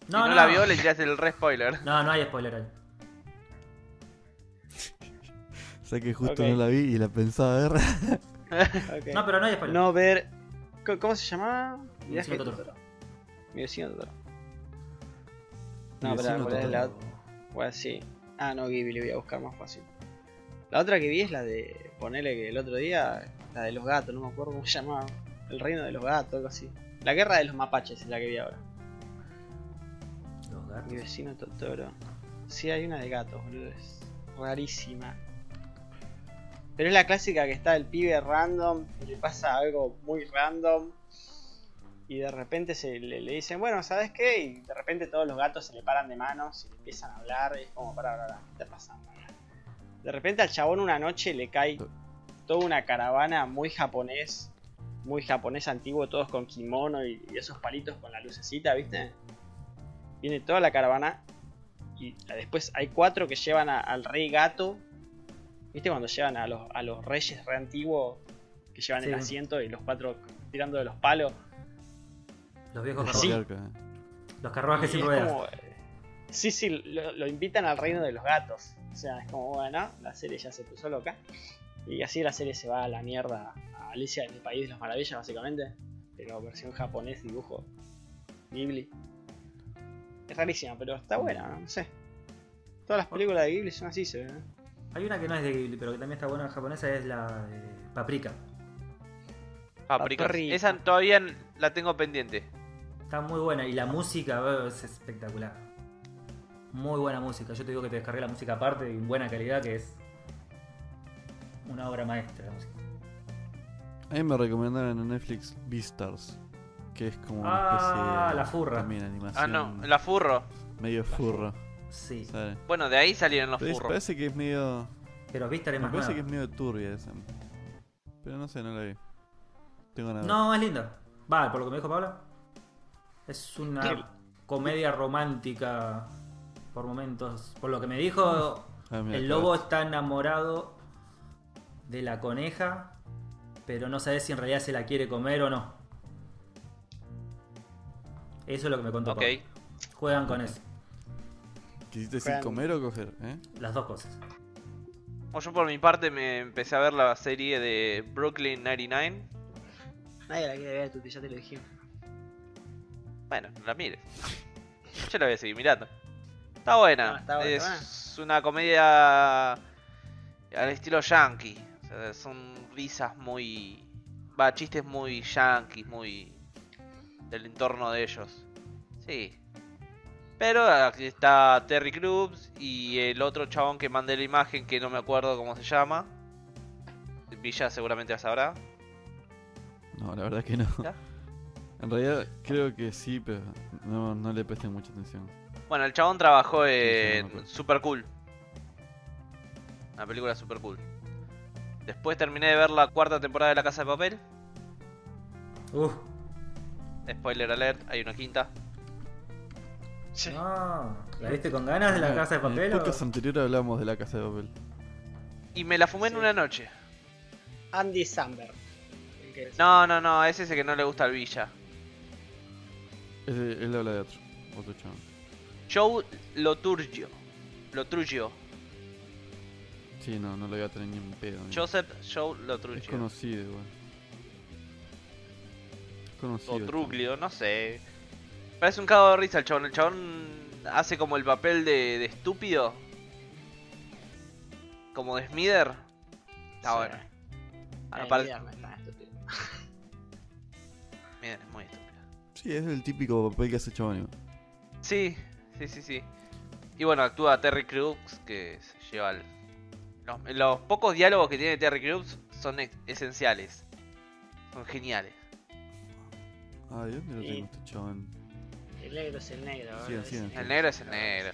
No, si no, no, la vio, le tiraste el re spoiler. No, no hay spoiler ahí. O sea que justo Ok. no la vi y la pensaba ver. Ok. No, pero no hay spoiler. No ver. ¿Cómo- ¿Cómo se llamaba? Mi Viaje vecino Totoro. Mi vecino Totoro. Mi No, pero vecino ¿cuál es la Totoro. Bueno, sí. Ah, no, Ghibli, voy a buscar más fácil. La otra que vi es la de. Ponele que el otro día. La de los gatos, no me acuerdo cómo se llamaba. El reino de los gatos, algo así. La guerra de los mapaches es la que vi ahora. Mi vecino Totoro. Sí, hay una de gatos, boludo. Es rarísima. Pero es la clásica que está el pibe random le pasa algo muy random. Y de repente se le, le dicen, bueno, ¿sabes qué? Y de repente todos los gatos se le paran de manos y le empiezan a hablar. Y es como, para, para, ¿qué está pasando? De repente al chabón una noche le cae toda una caravana muy japonés. Muy japonés antiguo, todos con kimono y, y esos palitos con la lucecita, ¿viste? Viene toda la caravana y después hay cuatro que llevan a- al rey gato. ¿Viste cuando llevan a los, a los reyes re antiguos que llevan el asiento y los cuatro tirando de los palos? Los viejos Sí. Los carruajes Y ruedas. como, eh, sí, sí, lo, lo invitan al reino de los gatos. O sea, es como, bueno, la serie ya se puso loca. Y así la serie se va a la mierda a Alicia en el País de las Maravillas, básicamente. Pero versión japonés, dibujo. Ghibli. Es rarísima, pero está buena, no sé. Todas las películas de Ghibli son así, se ven. ¿eh? Hay una que no es de Ghibli, pero que también está buena en japonesa, es la de Paprika. Paprika. Paprika. Esa todavía la tengo pendiente. Está muy buena y la música eh, es espectacular. Muy buena música. Yo te digo que te descargué la música aparte y en buena calidad, que es una obra maestra la música. A mí me recomendaron en Netflix Beastars. Que es como una Ah, especie de. la furra. También animación. Ah, no, la furro. Medio furro. Sí. Bueno, de ahí salieron los Pero furros. parece que es medio. pero Vistar es Me más parece que es medio turbia esa. Pero no sé, no la vi. Tengo nada. No, es linda. Va, por lo que me dijo Paula. Es una comedia romántica por momentos. Por lo que me dijo, Ah, mira, el lobo está enamorado de la coneja, pero no sabe si en realidad se la quiere comer o no. Eso es lo que me contó Ok. Juegan con eso, ¿Quisiste decir Juegan- comer o coger? ¿Eh? las dos cosas. Bueno, yo por mi parte me empecé a ver la serie de Brooklyn 99. Nadie la quiere ver, Tuti, ya te lo dijimos. Bueno, la mires. Yo la voy a seguir mirando. Está buena. Está buena, es una comedia al estilo yankee. O sea, son risas muy. Va, chistes muy yankees, muy. Del entorno de ellos. Sí. Pero aquí está Terry Crews y el otro chabón que mandé la imagen que no me acuerdo cómo se llama. Villa seguramente la sabrá. No, la verdad que no. ¿Ya? En realidad creo que sí, pero no, no le presté mucha atención. Bueno, el chabón trabajó sí, no me en. Super Cool. Una película super cool. Después terminé de ver la cuarta temporada de La Casa de Papel. Uf. Spoiler alert, hay una quinta. Sí. No. ¿La viste con ganas de la casa de En papel? el o- podcast anterior hablamos de la casa de papel. Y me la fumé en una noche. Andy Samberg. el No, no, no, es ese que no le gusta al Villa. Ese- él habla de otro, otro chabón. Joe Loturgio. Lotrugio. Sí, no, no lo voy a tener ni en pedo. Joseph Joe es Lotrugio. conocido igual. Conocido. O Truglio, no sé. Parece un cago de risa el chabón. El chabón hace como el papel de, de estúpido. Como de Smither. Está Sí. bueno. Ay, aparte- estúpido. Miren, es muy estúpido. Sí, es el típico papel que hace chabón. igual. Sí, sí, sí, sí. Y bueno, actúa Terry Crews, que se lleva el... Los, los pocos diálogos que tiene Terry Crews son esenciales. Son geniales. Ah, ¿de dónde lo tengo este chabón? El negro es el negro. Sigan, es sigan. El negro es el negro.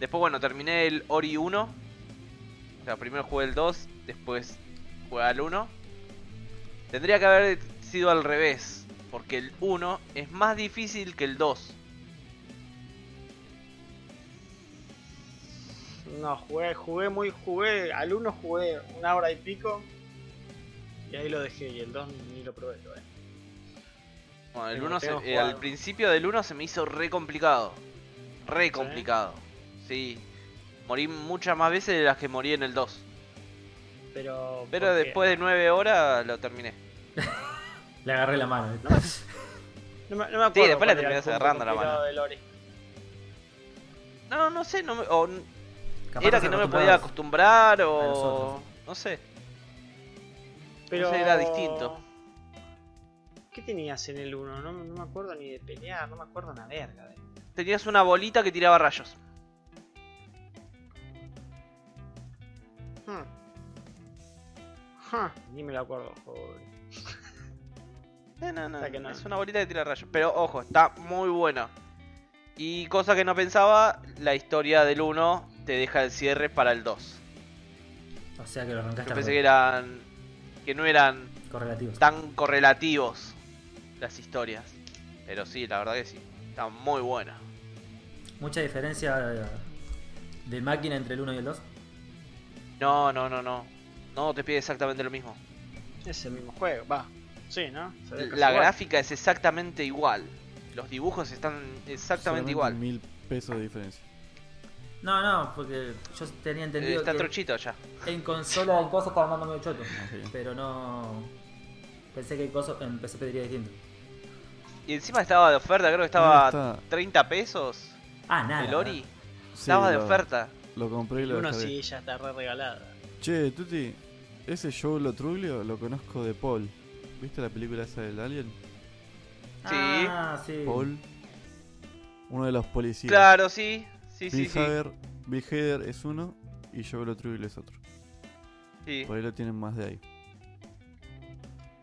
Después, bueno, terminé el Ori 1. O sea, primero jugué el 2, después jugué al 1. Tendría que haber sido al revés, porque el 1 es más difícil que el 2. No, jugué, jugué muy, jugué, al 1 jugué una hora y pico. Y ahí lo dejé, y el 2 ni lo probé todavía. Bueno, el 1 se- eh, al principio del 1 se me hizo re complicado. Re complicado. Sí. Morí muchas más veces de las que morí en el 2. Pero. Pero después de 9 horas lo terminé. Le agarré la mano. No no me, no me acuerdo. después la punto agarrando la mano. No, no sé, no me- o era que no me podía acostumbrar o no sé. Pero. sé, era distinto. ¿Qué tenías en el 1? No, no me acuerdo ni de pelear, no me acuerdo una verga. de- Tenías una bolita que tiraba rayos. Hmm. Huh, Ni me lo acuerdo, joder. No, no, O sea que no. Es una bolita que tira rayos. Pero ojo, está muy buena. Y cosa que no pensaba, la historia del 1 te deja el cierre para el 2. O sea que lo arrancaste Yo pensé que eran. que no eran correlativos. tan correlativos las historias. Pero sí, la verdad que sí. Está muy buena. Mucha diferencia de, máquina entre el 1 y el 2. No, no, no, no. No te pide exactamente lo mismo. Es el mismo juego, va. Sí, ¿no? La igual. gráfica es exactamente igual. Los dibujos están exactamente Solamente igual. mil pesos de diferencia. No, no, porque yo tenía entendido está que trochito ya. en consola en cosas estaba andando medio choto. Ah, sí. Pero no. Pensé que en cosas en PC pediría distinto. Y encima estaba de oferta, creo que estaba No, está- 30 pesos. Ah, nada. el Ori Sí, estaba de lo- oferta. Lo compré y lo uno sí ya está re regalada. Che, Tuti, ese Joe Lotruglio lo conozco de Paul. ¿Viste la película esa del Alien? Ah, sí. Paul, uno de los policías. Claro, sí. Sí, sí, sí. Hader, Bill Hader es uno y Joe Lotruglio es otro. Sí. Por ahí lo tienen más de ahí.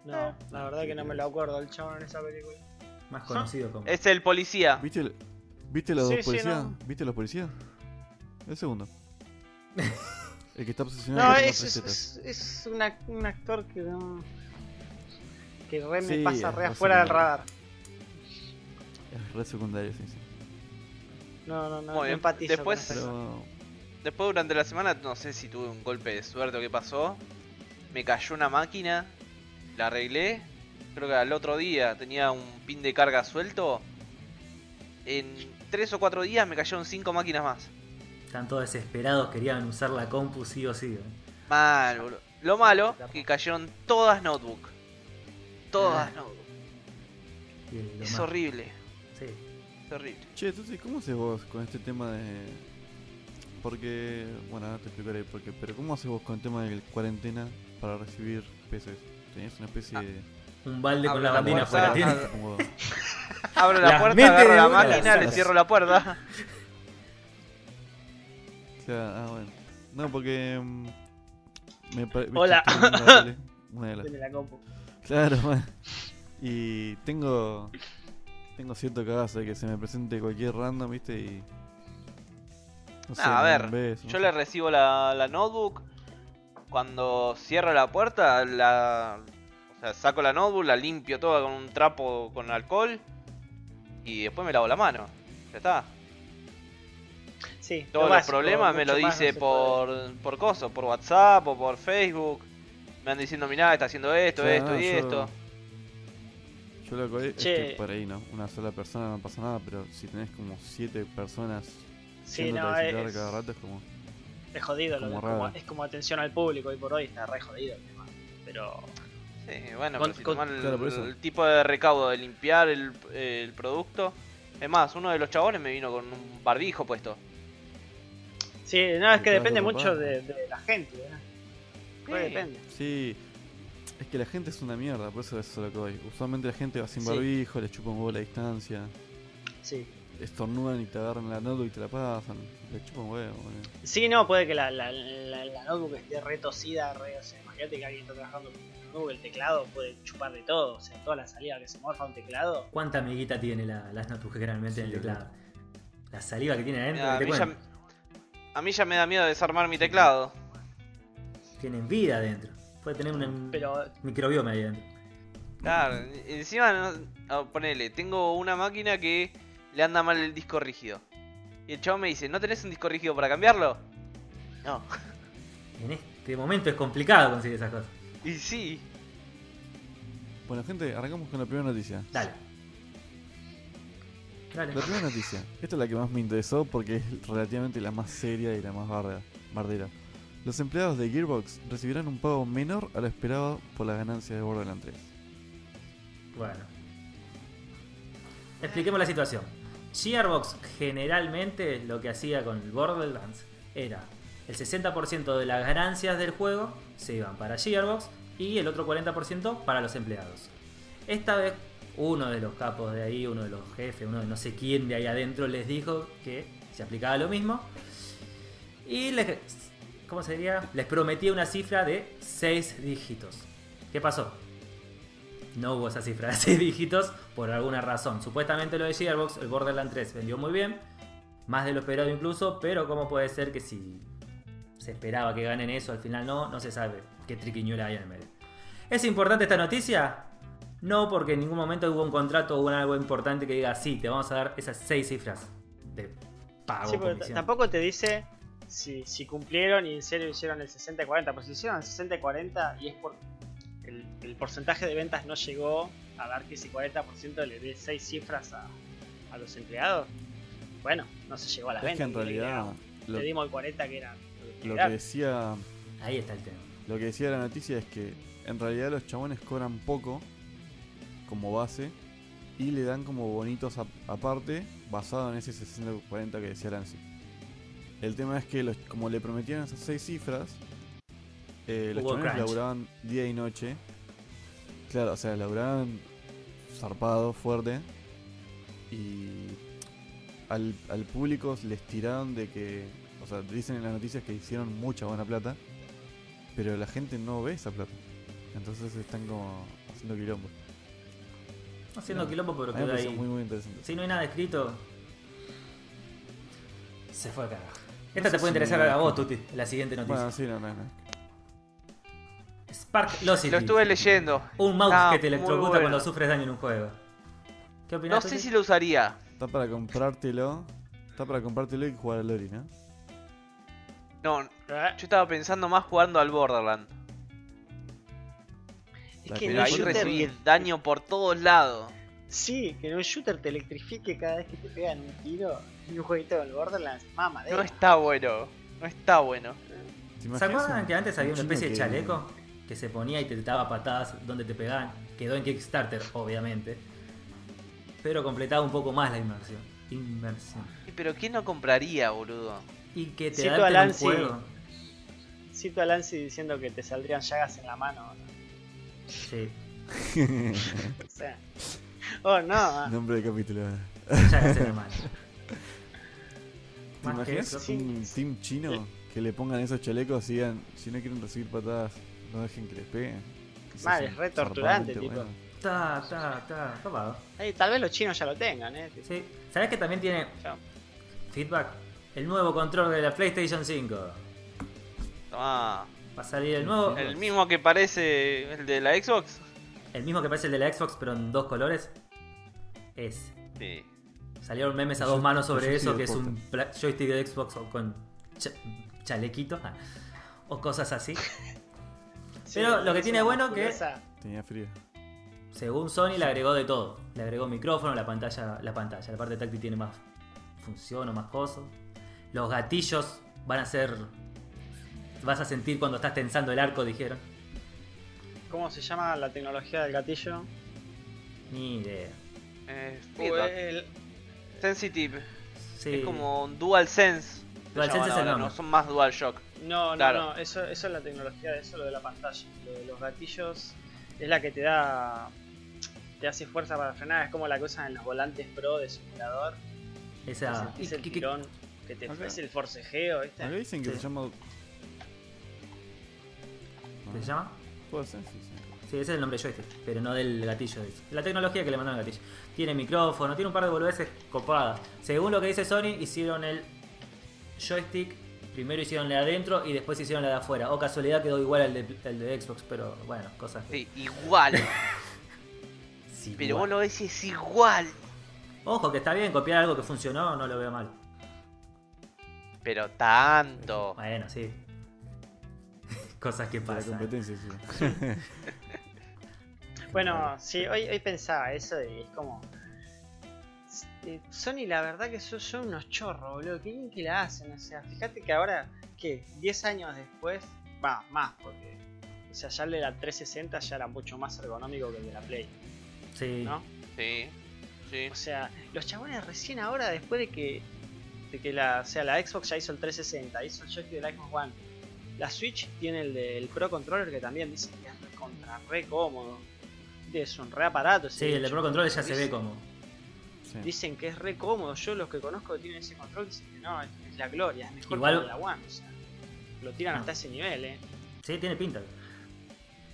No, la verdad que no me lo acuerdo el chabón en esa película. Más conocido como. Es el policía. ¿Viste, el- ¿viste los Sí, policías? no. ¿Viste los policías? El segundo. el que está obsesionado No, con las es, es, recetas. es, es una- un actor que no. que re me Sí, pasa re afuera del secundario. radar. Es re secundario, sí, sí. No, no, no, Muy no bien. empatizo Después- con esa persona. Pero Después durante la semana, no sé si tuve un golpe de suerte o qué pasó. Me cayó una máquina. La arreglé. Creo que al otro día tenía un pin de carga suelto. En 3 o 4 días me cayeron 5 máquinas más. Están todos desesperados, querían usar la compu sí o sí. ¿eh? Mal, boludo. Lo malo, que cayeron todas notebook. Todas Ah. notebook. Es horrible. Sí. terrible. Che, Tuti, ¿cómo haces vos con este tema de...? Porque... Bueno, ahora te explicaré por qué. Pero ¿cómo haces vos con el tema de cuarentena para recibir peces? ¿Tenías una especie Ah. de... Un balde con la la bandina afuera. Ah, Abro la puerta, agarro la máquina, le cierro la puerta. O sea, ah, bueno. No, porque... mm, Me Hola. una de las- Tiene la compu. Claro, man. Y tengo. Tengo cierto cagazo de que se me presente cualquier random, viste, y. No Nah, a me ver, Yo no le sé. recibo la, la notebook. Cuando cierro la puerta, la. O sea, saco la notebook, la limpio toda con un trapo con alcohol. Y después me lavo la mano. Ya está. Sí, Todos lo los básico, problemas me lo dice no se puede. por, por coso, por WhatsApp o por Facebook. Me andan diciendo, mirá, está haciendo esto, esto no, y yo- esto. Yo lo que es que por ahí no, una sola persona no pasa nada, pero si tenés como siete personas Sí, no, es, cada rato es como. Es jodido. lo como que- como- es como atención al público hoy por hoy, está re jodido el tema. Pero Sí, bueno, Con- pero si con- tomás el, Claro, tipo de recaudo de limpiar el, el producto. Es más, uno de los chabones me vino con un barbijo puesto. sí, no, es que depende mucho de, de la gente. ¿eh? Re Sí. depende. Sí, es que la gente es una mierda, por eso es a lo que voy. Usualmente la gente va sin Sí. barbijo, les chupa un huevo la distancia, Sí. Estornudan y te agarran la notebook y te la pasan, les chupa un huevo. boludo. Sí, no, puede que la, la, la, la notebook esté re o sea, imagínate que alguien está trabajando con la notebook, el teclado puede chupar de todo, o sea, toda la salida que se morfa un teclado. ¿Cuánta amiguita tiene la, las notebooks generalmente en el Sí, teclado? La saliva que tiene adentro, a, que te mí ya, cuento. a mí ya me da miedo desarmar mi teclado. Tienen vida adentro. Puede tener un Pero microbioma ahí adentro. Claro, encima, no, ponele, tengo una máquina que le anda mal el disco rígido. Y el chavo me dice, ¿no tenés un disco rígido para cambiarlo? No. En este momento es complicado conseguir esas cosas. Y sí. Bueno, gente, arrancamos con la primera noticia. Dale. Dale. La primera noticia. Esta es la que más me interesó porque es relativamente la más seria y la más barda- bardera. Los empleados de Gearbox recibirán un pago menor a lo esperado por las ganancias de Borderlands 3. Bueno. Expliquemos la situación. Gearbox generalmente lo que hacía con el Borderlands era el 60% de las ganancias del juego se iban para Gearbox y el otro 40% para los empleados. Esta vez uno de los capos de ahí, uno de los jefes, uno de no sé quién de ahí adentro les dijo que se aplicaba lo mismo y les, ¿cómo se diría? les prometía una cifra de 6 dígitos. ¿Qué pasó? No hubo esa cifra de 6 dígitos por alguna razón. Supuestamente lo de Gearbox, el Borderlands 3 vendió muy bien, más de lo esperado incluso, pero ¿cómo puede ser que si se esperaba que ganen eso, al final no? No se sabe qué triquiñuela hay en el medio. ¿Es importante esta noticia? No, porque en ningún momento hubo un contrato o algo importante que diga, sí, te vamos a dar esas 6 cifras de pago. sí, porque comisión". tampoco te dice si, si cumplieron y en serio hicieron el 60-40. Pues si hicieron el 60-40 y es por el, porcentaje de ventas no llegó a dar que ese 40% le dé 6 cifras a, a los empleados. Bueno, no se llegó a las Es que ventas. en le- le realidad lo, le dimos el 40 que era lo que decía Ahí está el tema. lo que decía la noticia es que en realidad los chabones cobran poco como base y le dan como bonitos a- aparte basado en ese 60-40 que decía Lancy. El tema es que los, como le prometieron esas seis cifras, eh, los chabones crunch. laburaban día y noche. Claro, o sea, laburaban zarpado, fuerte. Y al, al público les tiraron de que, o sea, dicen en las noticias que hicieron mucha buena plata, pero la gente no ve esa plata. Entonces están como haciendo quilombo. Haciendo quilombo, pero A mí me quedó pareció ahí. muy, muy interesante. Si no hay nada escrito, se fue a carajo. Esta No te puede interesar a vos, Tuti, la siguiente noticia. Bueno, sí, no, no, no. Sparklocity. Lo estuve leyendo. Un mouse Ah, que te electrocuta bueno. cuando sufres daño en un juego. ¿Qué opinas? No sé si lo usaría. Está para comprártelo. Está para comprártelo y jugar al Lori, ¿no? No, ¿Eh? yo estaba pensando más jugando al Borderland. Es que Pero ahí shooter recibí daño por todos lados. Sí, que en un shooter te electrifique cada vez que te pegan un tiro. En un jueguito del Borderlands, mamá, No está bueno. No está bueno. ¿Te ¿Se acuerdan que antes había un una especie de chaleco que se ponía y te daba patadas donde te pegaban? Quedó en Kickstarter, obviamente. Pero completaba un poco más la inmersión. inmersión. Pero ¿quién no compraría, boludo? Y que te Cito a adapten un juego. Cito a Lancy diciendo que te saldrían llagas en la mano. Sí, O sea. Oh, no. Nombre de capítulo. ya hacen la mano. ¿Te imaginas un team chino que le pongan esos chalecos y digan, si no quieren recibir patadas, no dejen que les peguen? Mal, es re torturante, tipo. está, está, copado. Ey, tal vez los chinos ya lo tengan, eh. Sí. ¿Sabes que también tiene ya. feedback? El nuevo control de la PlayStation 5. Tomá. Va a salir el nuevo. El mismo que parece el de la Xbox. El mismo que parece el de la Xbox, pero en dos colores. Es. Sí. Salieron memes a dos manos sobre eso, que es un joystick de Xbox o con cha- chalequito. ah, O cosas así. Pero lo que tiene bueno que-. Tenía frío. Según Sony le agregó de todo. Le agregó micrófono, la pantalla, la pantalla. La parte táctil tiene más función o más cosas. Los gatillos van a ser. Vas a sentir cuando estás tensando el arco, dijeron. ¿Cómo se llama la tecnología del gatillo? Ni idea. Eh, el- Sensitive. Sí. Es como un Dual Sense. DualSense es el nombre. No son más Dual Shock. No, no, Claro. no, eso, eso es la tecnología de eso, lo de la pantalla. Lo de los gatillos es la que te da te hace fuerza para frenar, es como la que usan en los volantes pro de simulador. Esa. ¿y el tirón que te ofrece el forcejeo, ¿viste? Acá dicen que Sí. se llama. ¿Qué se llama? Puede ser, sí, sí. Sí, ese es el nombre de joystick, pero no del gatillo. dice. La tecnología que le mandaron al gatillo. Tiene micrófono, tiene un par de boludeces copadas. Según lo que dice Sony, hicieron el joystick. Primero hicieron la de adentro y después hicieron la de afuera. O casualidad quedó igual al de, al de Xbox, pero bueno, cosas que. Sí, igual. Sí, Pero igual. vos lo ves es igual. Ojo, que está bien copiar algo que funcionó, no lo veo mal. Pero tanto. Bueno, sí. cosas que De la pasan. competencia, sí. Bueno, sí, hoy, hoy pensaba eso y es como. Eh, Sony, la verdad que son, son unos chorros, boludo. Qué bien que la hacen. O sea, fíjate que ahora, ¿qué? 10 años después, va, más, porque. O sea, ya el de la 360 ya era mucho más ergonómico que el de la Play, Sí. ¿no? Sí. Sí. O sea, los chabones recién ahora, después de que. De que la, o sea, la Xbox ya hizo el 360, hizo el joystick de la Xbox One. La Switch tiene el del Pro Controller que también dicen que es re contra, re cómodo. Es un re aparato. Sí, el de. Pro Control ya se ve como. Sí. Dicen que es re cómodo. Yo los que conozco que tienen ese control dicen que no, es, la gloria, es mejor Igual- que la One. O sea, lo tiran Ah. hasta ese nivel, eh. Sí, tiene pinta.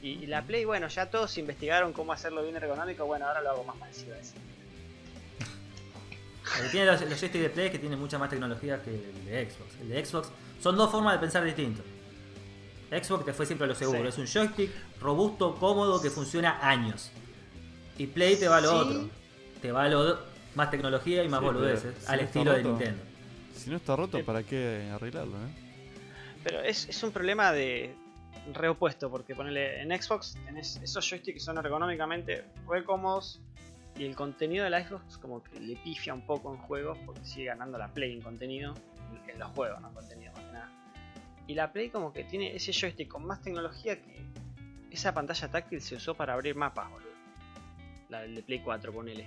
Y, y la Play, bueno, ya todos investigaron cómo hacerlo bien ergonómico. Bueno, ahora lo hago más parecido a ese. El que tiene los, los joysticks de Play es que tiene mucha más tecnología que el de Xbox. El de Xbox son dos formas de pensar distintos. Xbox te fue siempre a lo seguro. Sí. Es un joystick robusto, cómodo, que funciona años. Y Play te va a lo Sí. otro. Te va a lo más tecnología y más Sí, boludeces. si al no estilo de Nintendo. Si no está roto. ¿para qué arreglarlo, eh? Pero es, es un problema de reopuesto, porque ponele en Xbox tenés esos joysticks que son ergonómicamente re cómodos y el contenido de la Xbox como que le pifia un poco en juegos porque sigue ganando la Play en contenido, en- en los juegos, no en contenido más que nada. Y la Play como que tiene ese joystick con más tecnología que esa pantalla táctil se usó para abrir mapas, boludo. La del de Play 4, ponele.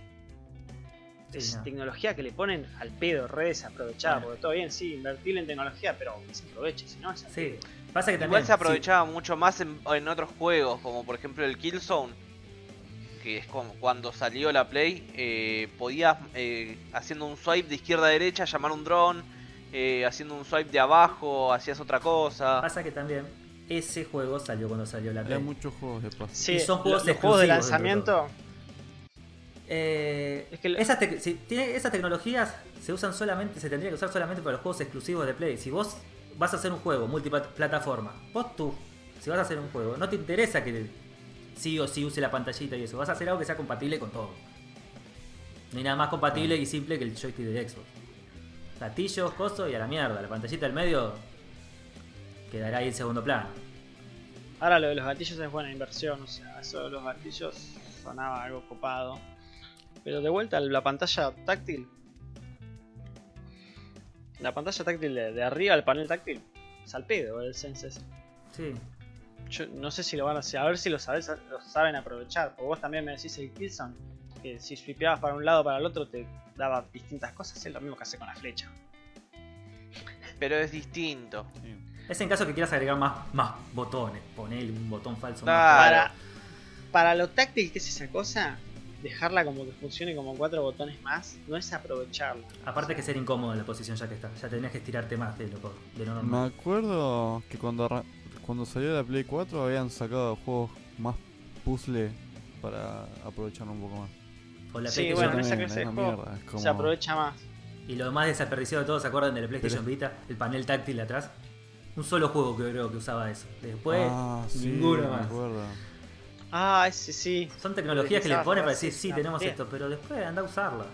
Es no. tecnología que le ponen al pedo, re desaprovechada, Bueno. porque todo bien, sí, invertir en tecnología, pero que se aproveche, si no, es al Sí. pedo. Pasa que también. Igual se sí, aprovechaba mucho más en, en otros juegos, como por ejemplo el Killzone, que es como cuando salió la Play, eh, podías eh, haciendo un swipe de izquierda a derecha llamar un dron, eh, haciendo un swipe de abajo hacías otra cosa. Pasa que también ese juego salió cuando salió la Había Play. muchos juegos de paso. Sí, Y son juegos los juegos de exclusivos dentro de lanzamiento. Eh, Es que lo- esas, tec- si tiene- esas tecnologías se usan solamente, se tendría que usar solamente para los juegos exclusivos de Play. Si vos vas a hacer un juego multiplataforma, vos tú, si vas a hacer un juego, no te interesa que sí o sí use la pantallita y eso, vas a hacer algo que sea compatible con todo. No hay nada más compatible y simple que el joystick de Xbox. Gatillos, coso y a la mierda. La pantallita del medio quedará ahí en segundo plano. Ahora lo de los gatillos es buena inversión, o sea, eso de los gatillos sonaba algo copado. Pero de vuelta la pantalla táctil. La pantalla táctil de, de arriba, el panel táctil, salpedo el Sense ese. Sí. Yo no sé si lo van a hacer, a ver si lo, sabes, lo saben aprovechar. Porque vos también me decís el Killzone. que si swipeabas para un lado o para el otro te daba distintas cosas, es lo mismo que hace con la flecha. Pero es distinto. Sí. Es en caso que quieras agregar más, más botones. Ponele un botón falso. Claro. más. Para, para lo táctil que es esa cosa, dejarla como que funcione como cuatro botones más, no es aprovecharla. Aparte que ser incómodo en la posición ya que está. Ya tenés que estirarte más de lo, de lo Me normal. acuerdo que cuando, arran- cuando salió la Play 4 habían sacado juegos más puzzle para aprovecharlo un poco más. O la Sí, PlayStation bueno, esa clase de juego como- Se aprovecha más. Y lo más desperdiciado de todo, ¿se acuerdan de la PlayStation Vita? El panel táctil de atrás. Un solo juego que creo que usaba eso. Después, ah, sí, ninguno me más. acuerdo. Ah, ese sí. Son tecnologías que le ponen para decir, sí, tenemos bien. esto, pero después anda a usarla.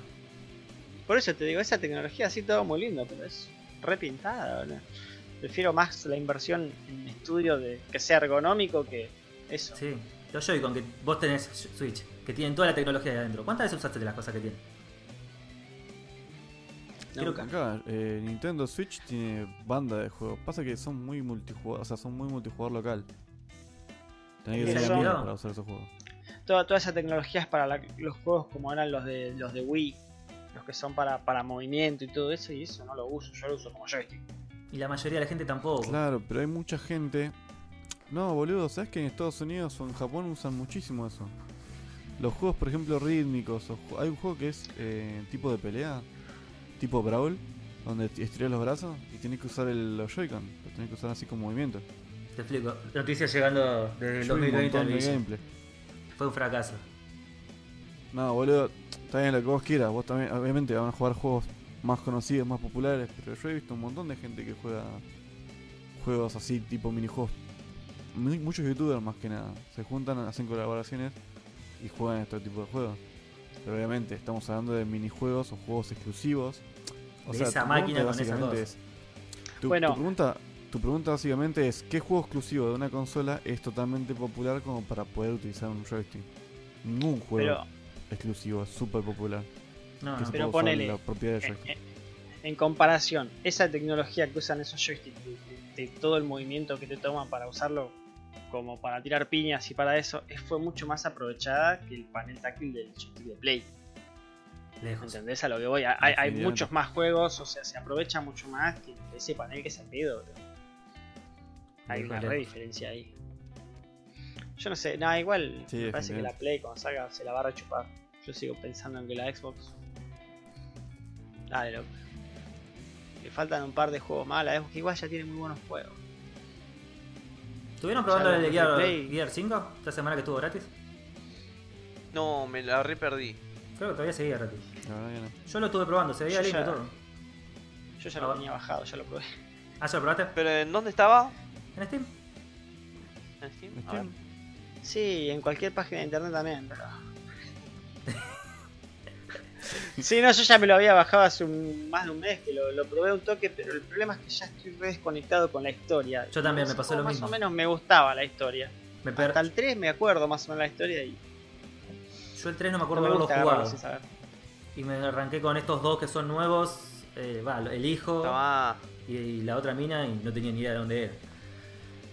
Por eso te digo, esa tecnología así todo muy lindo, pero es repintada, boludo. Prefiero más la inversión en estudio de que sea ergonómico que eso. Sí. Los Joy-Con que vos tenés Switch, que tienen toda la tecnología ahí adentro. ¿Cuántas veces usaste de las cosas que tienen? Creo Nunca. Acá, eh, Nintendo Switch tiene banda de juegos. Pasa que son muy multijugador, o sea, son muy multijugador local. Tenés que tener para usar esos juegos. Toda, toda esa tecnología es para la- los juegos como eran los de los de Wii, los que son para, para movimiento y todo eso, y eso no lo uso, yo lo uso como joystick. Y la mayoría de la gente tampoco. Claro, pero hay mucha gente. No, boludo, ¿sabes que en Estados Unidos o en Japón usan muchísimo eso? Los juegos, por ejemplo, rítmicos. o hay un juego que es eh, tipo de pelea, tipo Brawl, donde estirás los brazos y tenés que usar el, los Joy-Con. Los tenés que usar así con movimiento. Te explico. Noticias llegando desde el Yo vi un 2020 al montón de Villa. gameplay. Fue un fracaso. No, boludo, está bien lo que vos quieras. Vos también, obviamente, van a jugar juegos más conocidos, más populares. Pero yo he visto un montón de gente que juega juegos así, tipo minijuegos. Mu- Muchos youtubers, más que nada, se juntan, hacen colaboraciones y juegan este tipo de juegos. Pero obviamente, estamos hablando de minijuegos o juegos exclusivos. O De sea, esa máquina con esas cosas. es- tu, Bueno. tu pregunta, tu pregunta básicamente es: ¿qué juego exclusivo de una consola es totalmente popular como para poder utilizar un joystick? Ningún juego Pero exclusivo, es súper popular. No, no. Pero ponele, la propiedad del en, joystick. en- en comparación, esa tecnología que usan esos joysticks, de, de- de todo el movimiento que te toman para usarlo como para tirar piñas y para eso, es- fue mucho más aprovechada que el panel táctil del joystick de Play. Lejos. ¿Entendés a lo que voy? Hay, hay muchos más juegos, o sea, se aprovecha mucho más que ese panel que se ha pedido. bro. Hay una re diferencia ahí. Yo no sé, nada, igual Sí, me parece que la. Play cuando salga se la va a rechupar. Yo sigo pensando en que la Xbox. Dale, loco. Le faltan un par de juegos más, la Xbox igual ya tiene muy buenos juegos. ¿Estuvieron probando el Gear. Gear 5? Esta semana que estuvo gratis. No, me la re perdí. Creo que todavía seguía gratis. No. Yo lo estuve probando, se veía lindo todo. Yo ya Ah, lo tenía bajado, ya lo probé. ¿Ah, ya lo probaste? ¿Pero en dónde estaba? ¿En Steam? ¿En Steam? Sí, en cualquier página de internet también, pero. Sí, no, yo ya me lo había bajado hace un- más de un mes que lo, lo probé un toque, pero el problema es que ya estoy re desconectado con la historia. Yo también, me pasó lo más mismo. o menos me gustaba la historia. Me per- Hasta el 3 me acuerdo más o menos la historia y Yo el 3 no me no acuerdo me de haberlo gusta jugado. Y me arranqué con estos dos que son nuevos. eh, va, el hijo Tomá. y, y la otra mina y no tenía ni idea de dónde era.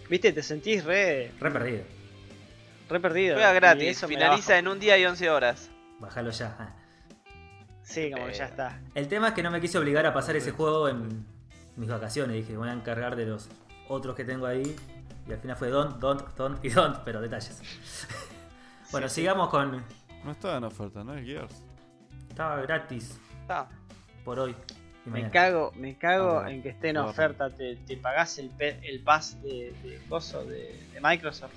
Viste, te sentís re, Re perdido. re perdido. Juega y gratis, finaliza en un día y 11 horas. Bájalo ya. Ah. Sí, como que ya está. El tema es que no me quise obligar a pasar ese juego en mis vacaciones. Dije, voy a encargar de los otros que tengo ahí. Y al final fue don't, don't, don't y don't, pero detalles. bueno, Sí, sí. sigamos con. No estaba en oferta, ¿no? El Gears. Estaba gratis Está. por hoy. Y Me cago, me cago Ah, en que esté en oferta, te, te pagás el, pe- el pass de, de coso de, de Microsoft,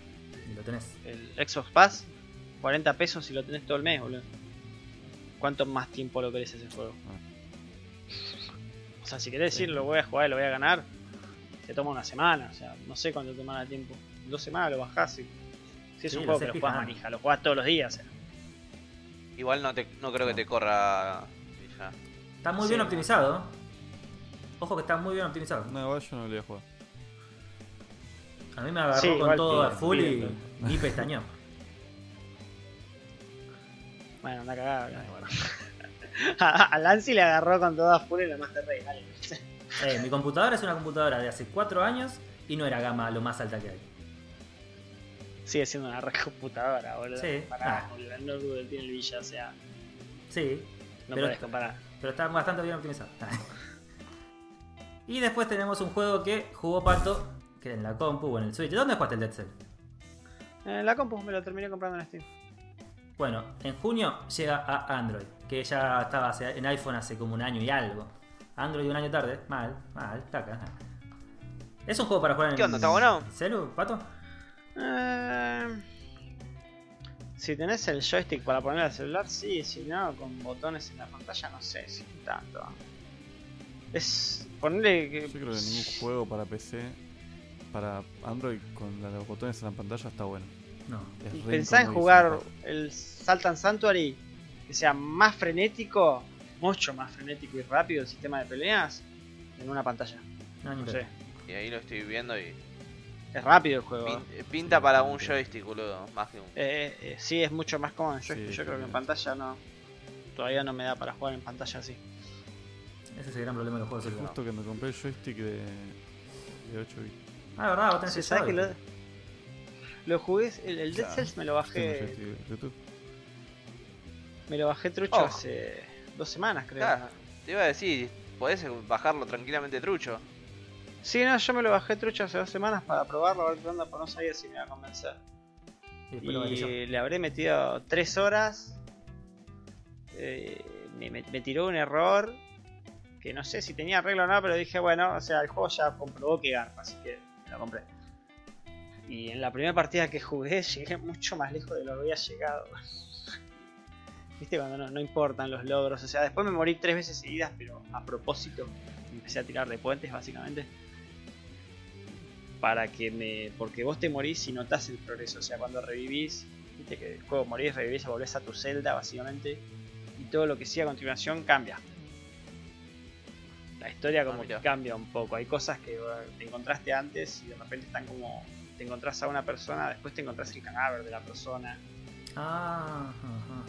Y lo tenés. el Xbox Pass, 40 pesos y lo tenés todo el mes, boludo. ¿Cuánto más tiempo lo querés ese juego? O sea, si querés decir lo voy a jugar y lo voy a ganar, te toma una semana, o sea, no sé cuánto tomará tiempo. En dos semanas lo bajás y. Si es Sí, un juego sé que lo jugás manija, lo jugás todos los días. o sea. Igual no, te, no creo que te corra. Y. Está muy Sí, bien no. optimizado. Ojo que está muy bien optimizado. No, igual yo no lo voy a jugar. A mí me agarró Sí, con todo a full y, y pestañó. Bueno, anda cagada. bueno. a, a Lancy le agarró con toda furia la Master Race. Eh, mi computadora es una computadora de hace 4 años y no era gama lo más alta que hay. Sigue siendo una re computadora, boludo. Sí. Pará, Ah. que tiene el Villa, o sea. Sí, No Pero- podés comparar. Pero está bastante bien optimizado. y después tenemos un juego que jugó Pato, que en la compu o en el Switch. ¿Dónde jugaste el Dead Cell? Eh, la compu me lo terminé comprando en Steam. Bueno, en junio llega a Android, que ya estaba en iPhone hace como un año y algo. Android un año tarde, mal, mal, taca. Es un juego para jugar en ¿Qué onda, está bueno? ¿Celu, Pato? Eh, si tenés el joystick para poner al celular, sí. Si no, con botones en la pantalla, no sé si tanto. Es ponerle que. Yo creo que ningún juego para PC, para Android con la- los botones en la pantalla está bueno. No. Es pensá en jugar el Saltan Sanctuary que sea más frenético, mucho más frenético y rápido el sistema de peleas en una pantalla. No, No sé. Y ahí lo estoy viendo y Es rápido el juego. pin- ¿eh? eh, pinta para un joystick, boludo, más que un... Eh, eh, sí, es mucho más cómodo en Sí, joystick. Yo creo que en pantalla no. Todavía no me da para jugar en pantalla así. Ese es el gran problema de los juegos de celular. Justo que me compré el joystick de, de 8 bits. Ah, verdad, vos tenés Sí, el ¿sabes que lo, lo jugué? El, el Dead. Cells me lo bajé. Me lo bajé trucho Oh. hace dos semanas, creo. Claro, te iba a decir, podés bajarlo tranquilamente trucho. Sí, no, yo me lo bajé trucho hace dos semanas para probarlo, a ver qué onda, pero no sabía si me iba a convencer. Y le habré metido tres horas. Eh, me, me- me tiró un error. Que no sé si tenía arreglo o no, pero dije, bueno, o sea, el juego ya comprobó que garpa, así que me lo compré. Y en la primera partida que jugué llegué mucho más lejos de lo que había llegado. Viste cuando no, no importan los logros. O sea, después me morí tres veces seguidas, pero a propósito. Empecé a tirar de puentes, básicamente. Para que me. Porque vos te morís y notás el progreso. O sea, cuando revivís. Viste que el juego morís, revivís y volvés a tu celda, básicamente. Y todo lo que sigue a continuación cambia. La historia como Ah, que cambia un poco. Hay cosas que te encontraste antes y de repente están como. Te encontrás a una persona, después te encontrás el cadáver de la persona. Ah, ajá, ajá.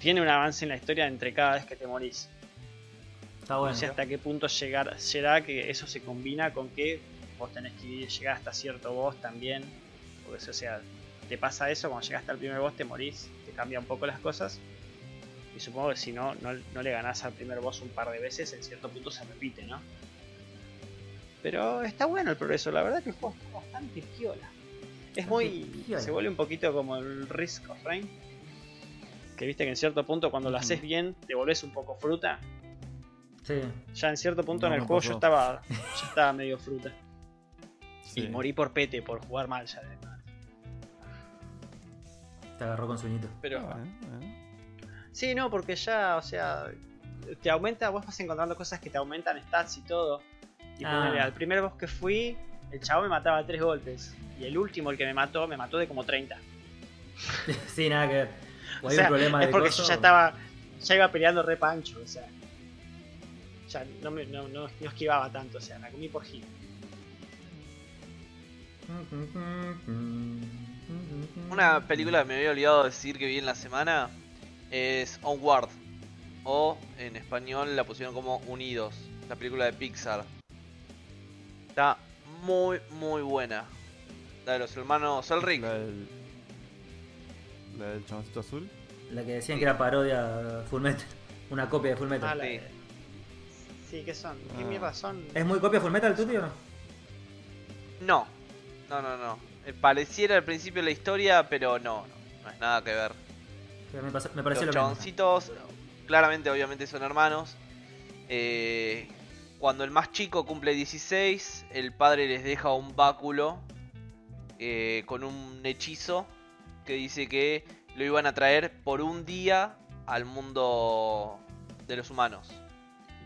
Tiene un avance en la historia entre cada vez que te morís. Está bueno. no sé hasta qué punto llegar, será que eso se combina con que vos tenés que ir- llegar hasta cierto boss también. Porque o sea, te pasa eso, cuando llegaste al primer boss te morís, te cambia un poco las cosas. Y supongo que si no, no, no le ganás al primer boss un par de veces, en cierto punto se repite, ¿no? Pero está bueno el progreso, la verdad que el juego está bastante piola. Es muy. Se vuelve un poquito como el Risk of Rain. Que viste que en cierto punto cuando lo haces bien te volvés un poco fruta. Sí. Ya en cierto punto No en el juego pasó. yo estaba, yo estaba medio fruta. Sí. Y morí por pete, por jugar mal ya. de- Te agarró con sueñito. Pero Ah, bueno, bueno. sí, no, porque ya, o sea, te aumenta, vos vas encontrando cosas que te aumentan stats y todo. Y Ah. ponele, al primer boss que fui, el chavo me mataba a tres golpes. Y el último, el que me mató, me mató de como 30. sí, nada que ver. O O hay sea, un problema es de porque coso. yo ya estaba, ya iba peleando re pancho, o sea. Ya no, me, no, no, no esquivaba tanto, o sea, la comí por gil. Una película que me había olvidado de decir que vi en la semana es Onward. O en español la pusieron como Unidos. La película de Pixar. Está muy, muy buena. La de los hermanos Elric. La del. La del chaboncito azul. La que decían que era parodia Full Metal. Una copia de Full Metal. Ah, la Sí. sí, ¿qué son? ¿Qué Ah. mierda son? ¿Es muy copia Full Metal, Tuti o no? No, no, no. Eh, Pareciera al principio la historia, pero no, no, no es nada que ver. Me, pasa- me Los lo mismo. chaboncitos, claramente, obviamente son hermanos. Eh, cuando el más chico cumple 16, el padre les deja un báculo eh, con un hechizo que dice que lo iban a traer por un día al mundo de los humanos.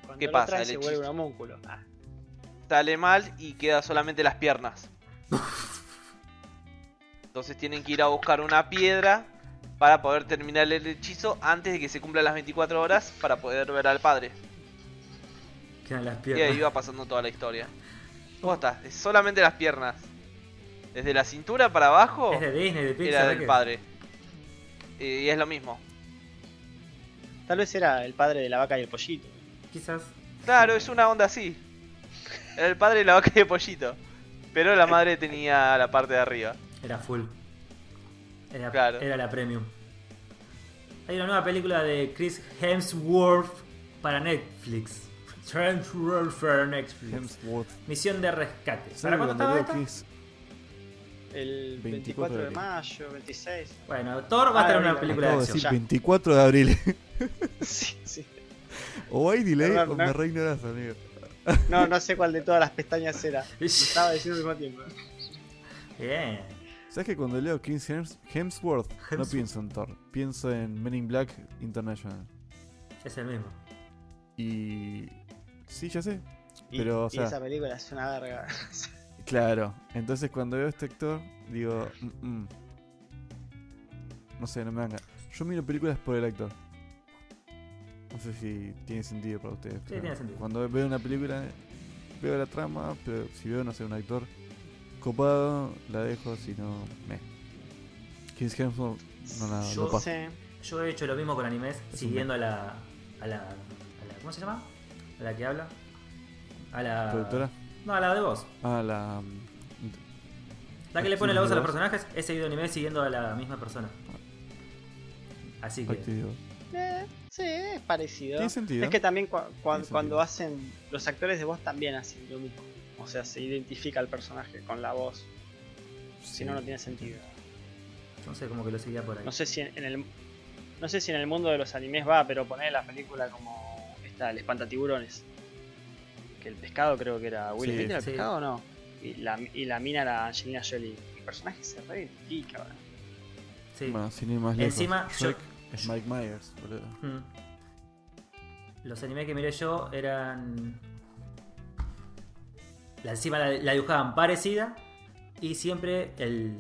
Cuando ¿qué lo pasa? trae El se vuelve un hechizo. homúnculo. Ah, Sale mal y queda solamente las piernas. Entonces tienen que ir a buscar una piedra para poder terminar el hechizo antes de que se cumplan las 24 horas para poder ver al padre. Quedan las Y piernas. ahí va pasando toda la historia. Posta, es solamente las piernas. Desde la cintura para abajo Es de Disney, de Pixar. era del padre. Y es lo mismo. Tal vez era el padre de la vaca y el pollito. Quizás. Claro, es una onda así. Era el padre de la vaca y el pollito. Pero la madre tenía la parte de arriba. Era full. Era, Claro. era la premium. Hay una nueva película de Chris Hemsworth para Netflix. Hemsworth para Netflix. Hemsworth. Misión de rescate. ¿Sabe ¿Para cuándo estaba esta? El 24 24 de de mayo, 26. Bueno, Thor va a Ah, tener una abril, película de Acabo de acción. decir Ya. 24 de abril. Sí, sí. o hay delay Perdón, o ¿no? me reignorás, amigo. No, no sé cuál de todas las pestañas era. Lo estaba diciendo al mismo tiempo. Bien. ¿Sabes que cuando leo Chris Hems- Hemsworth, no pienso en Thor? Pienso en Men in Black International. Es el mismo. Y. Sí, ya sé. Y, Pero, o y sea- esa película es una verga. Claro. Entonces cuando veo a este actor, digo. "Mm, mm". No sé, no me dan ganas. Yo miro películas por el actor. No sé si tiene sentido para ustedes. pero tiene sentido. Cuando veo una película, veo la trama, pero si veo, no sé, un actor copado, la dejo, si no, me. Chris Hemsworth, no, nada, Yo no. Sí. Yo he hecho lo mismo con animes, Es siguiendo a la, a la. a la. ¿Cómo se llama? A la que habla. A la. ¿Productora? No, a la de voz. Ah, la. La que le pone la voz a los personajes, he seguido anime siguiendo a la misma persona. Así que. voz. Eh, sí, es parecido. Tiene sentido. Es que también Tiene cuando sentido. hacen. Los actores de voz también hacen lo mismo. O sea, se identifica al personaje con la voz. Si no, no tiene sentido. No sé, como que lo seguía por ahí. No sé si en, en el. No sé si en el mundo de los animes va, pero poner la película como esta, el espantatiburones. Que el pescado creo que era Will Sí, Smith, ¿era el sí. pescado o no? Y la, y la mina era Angelina Jolie. El personaje se reivindica, boludo. Sí. Bueno, sin ir más lejos. Encima, yo- es Mike Myers, boludo. Mm. Los animes que miré yo eran. La, encima la, la dibujaban parecida y siempre el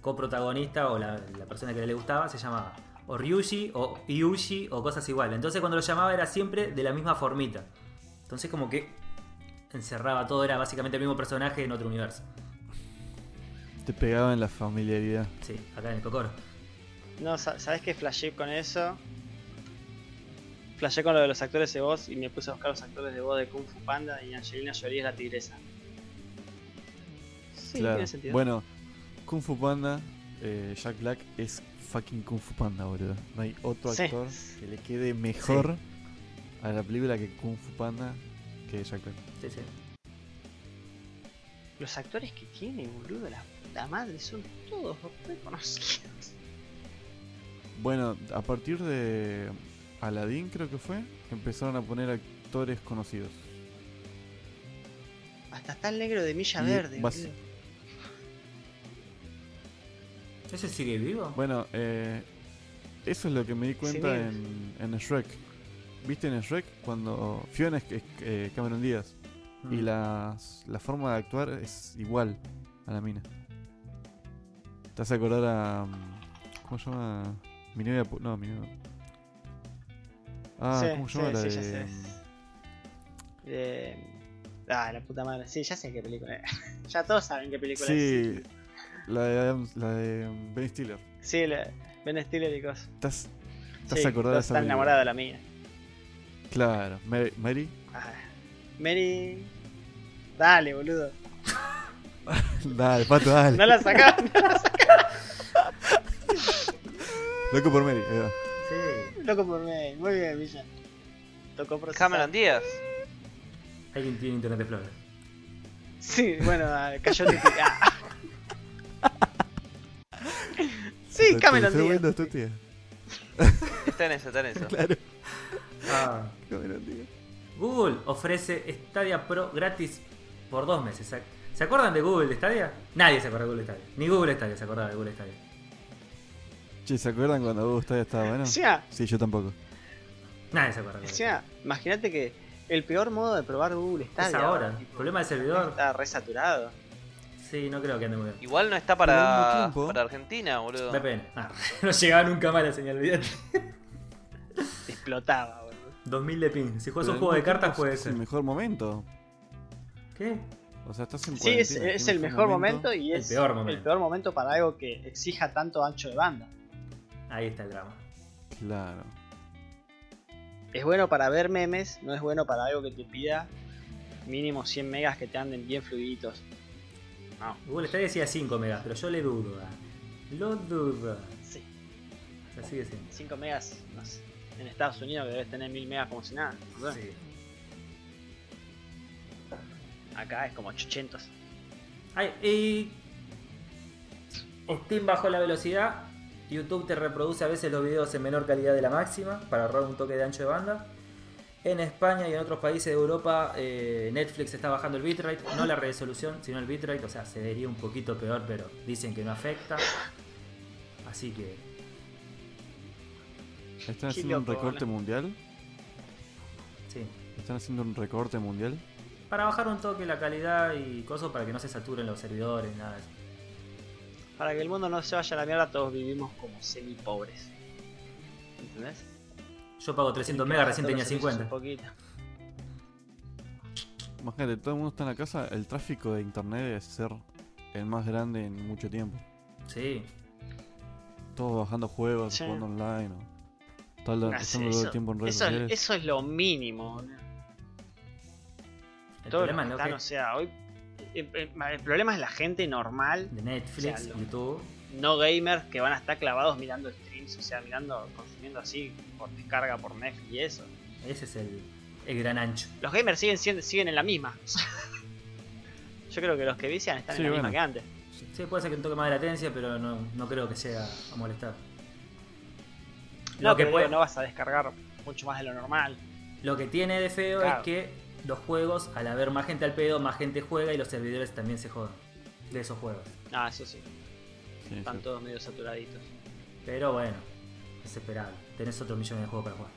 coprotagonista o la, la persona que le gustaba se llamaba o Ryushi o Yushi o cosas iguales. Entonces cuando lo llamaba era siempre de la misma formita. Entonces como que encerraba todo, era básicamente el mismo personaje en otro universo. Te pegaba en la familiaridad. Sí, acá en el Cocoro. No, sa- ¿sabes qué flashé con eso? Flashé con lo de los actores de voz y me puse a buscar los actores de voz de Kung Fu Panda y Angelina Jolie es la tigresa. Sí, claro. tiene sentido. Bueno, Kung Fu Panda, eh, Jack Black es fucking Kung Fu Panda, boludo. No hay otro Sí. actor que le quede mejor a la película que Kung Fu Panda que Jack Black. Sí, sí. Los actores que tiene, boludo, la puta madre, son todos reconocidos. Bueno, a partir de Aladdin creo que fue, empezaron a poner actores conocidos. Hasta está el negro de Milla Y Verde, vas-. ¿Ese sigue vivo? Bueno, eh, eso es lo que me di cuenta en, en Shrek. ¿Viste en Shrek? Cuando Fiona es, eh, Cameron Díaz y Mm. las- la forma de actuar es igual a la mina. ¿Te hace acordar a. mm, ¿Cómo se llama? Mi novia. No, mi novia. Ah, Sí, ¿cómo se sí, llama la sí, de.? ya sé. mm, Eh, Ah, la puta madre. Sí, ya sé qué película es. ya todos saben qué película es. Sí, la de, Adam- la de mm, Ben Stiller. Sí, la- Ben Stiller y cosas. ¿Estás, estás acordada de esa película? enamorada de la mía. Claro, Mary. Mary? Ah, Mary. Dale, boludo. dale, pato, dale. No la sacaban. Loco por Mary. ahí va. Sí. Loco por Mary. Muy bien, Villa. Tocó procesar. Cameron Díaz. Alguien tiene Internet Explorer. Sí, bueno, cayó el título. Ah. Sí, ¿Te Cameron Díaz. Windows tu tía? Está en eso, está en eso. Claro, Ah. Cameron Díaz. Google ofrece Stadia Pro gratis por dos meses. ¿Se- ¿Se acuerdan de Google Stadia? Nadie se acuerda de Google Stadia. Ni Google Stadia se acordaba de Google Stadia. Che, ¿se acuerdan cuando vos Stadia estaba bueno? Sí, yo tampoco. Nadie se acuerda de Google encima, imagínate que el peor modo de probar Google Stadia. Es ahora. tipo, Problema del servidor. Está resaturado. Sí, no creo que ande muy bien. Igual no está para, para Argentina, boludo. VPN. Ah, no llegaba nunca más la señal, olvídate. Explotaba, boludo. 2000 de ping. Si juegas un juego de cartas puede es ser. el mejor momento. ¿Qué? O sea, estás en Sí, es, es el mejor momento y El es peor momento. el peor momento para algo que exija tanto ancho de banda. Ahí está el drama. Claro. Es bueno para ver memes, no es bueno para algo que te pida mínimo 100 megas que te anden bien fluiditos. No, Google Stadia decía 5 megas, pero yo le dudo. ah. Lo dudo. sí. Sigue siendo. 5 megas no sé, en Estados Unidos que debes tener 1000 megas como si nada. no. Sí. Acá es como 800. Ay, y Steam bajó la velocidad. YouTube te reproduce a veces los videos en menor calidad de la máxima para ahorrar un toque de ancho de banda. En España y en otros países de Europa, eh, Netflix está bajando el bitrate, no la resolución, sino el bitrate, o sea, se vería un poquito peor, pero dicen que no afecta. Así que, ¿Están haciendo un recorte mundial? sí. ¿Están haciendo un recorte mundial? Para bajar un toque la calidad y cosas para que no se saturen los servidores, nada de eso. Para que el mundo no se vaya a la mierda, todos vivimos como semi pobres. ¿Entendés? Yo pago 300 megas, recién tenía los servicios 50. Un poquito. Imagínate, todo el mundo está en la casa, el tráfico de internet debe ser el más grande en mucho tiempo. Sí, Todos bajando juegos, Sí. jugando online. O, todo el- No estando todo tiempo en redes eso es, sociales. eso es lo mínimo. boludo. el Todos los problema que lo están, que o sea, hoy. El, problema es la gente normal, de Netflix, O sea, lo- YouTube. no gamers, que van a estar clavados mirando streams, o sea, mirando, consumiendo así por descarga por Netflix y eso. Ese es el, el gran ancho. Los gamers siguen, siendo- siguen en la misma. Yo creo que los que vician están Sí, en la bueno. misma que antes. Sí, puede ser que un toque más de latencia, pero no, no creo que sea a molestar. No, Lo que, pero puede- digo, no vas a descargar mucho más de lo normal. lo que tiene de feo Claro. es que los juegos, al haber más gente al pedo, más gente juega y los servidores también se jodan de esos juegos. Ah, eso sí, Sí, están sí. todos medio saturaditos. Pero bueno, es esperable. Tenés otro millón de juegos para jugar.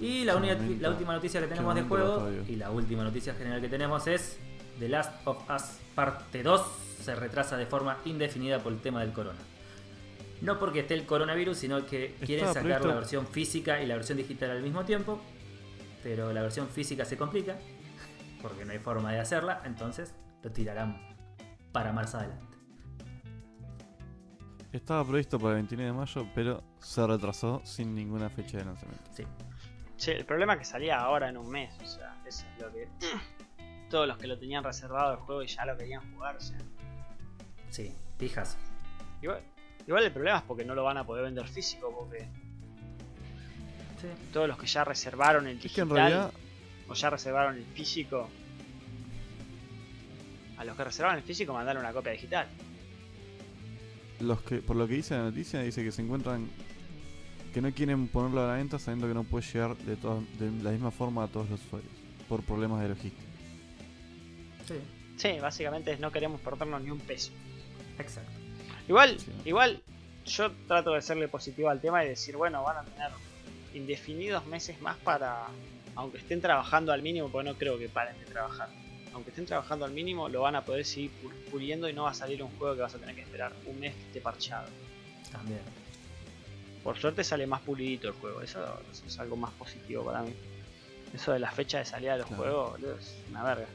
Y la, la última noticia que tenemos de juego, y la última noticia general que tenemos es The Last of Us Parte 2 se retrasa de forma indefinida por el tema del corona. No porque esté el coronavirus, sino que quieren sacar la versión física y la versión digital al mismo tiempo. Pero la versión física se complica, porque no hay forma de hacerla, entonces lo tirarán para más adelante. Estaba previsto para el 29 de mayo, pero se retrasó sin ninguna fecha de lanzamiento. Sí. Che, el problema es que salía ahora en un mes, o sea, eso es lo que. Todos los que lo tenían reservado el juego y ya lo querían jugar, o sea. Sí, pijas. Igual, igual el problema es porque no lo van a poder vender físico, porque Sí. todos los que ya reservaron el Es que en digital realidad, o ya reservaron el físico, a los que reservaron el físico mandaron una copia digital. los que, por lo que dice la noticia, dice que se encuentran que no quieren ponerlo a la venta sabiendo que no puede llegar de, todas- de la misma forma a todos los usuarios por problemas de logística. Sí, Sí, básicamente es no queremos perdernos ni un peso. exacto. Igual, Sí. igual yo trato de serle positivo al tema y decir, bueno, van a tener indefinidos meses más para, aunque estén trabajando al mínimo, porque no creo que paren de trabajar. Aunque estén trabajando al mínimo, lo van a poder seguir pu- puliendo y no va a salir un juego que vas a tener que esperar un mes que esté parchado. También. Por suerte sale más pulidito el juego, eso, eso es algo más positivo para mí. Eso de la fecha de salida de los Claro. juegos, boludo, es una verga.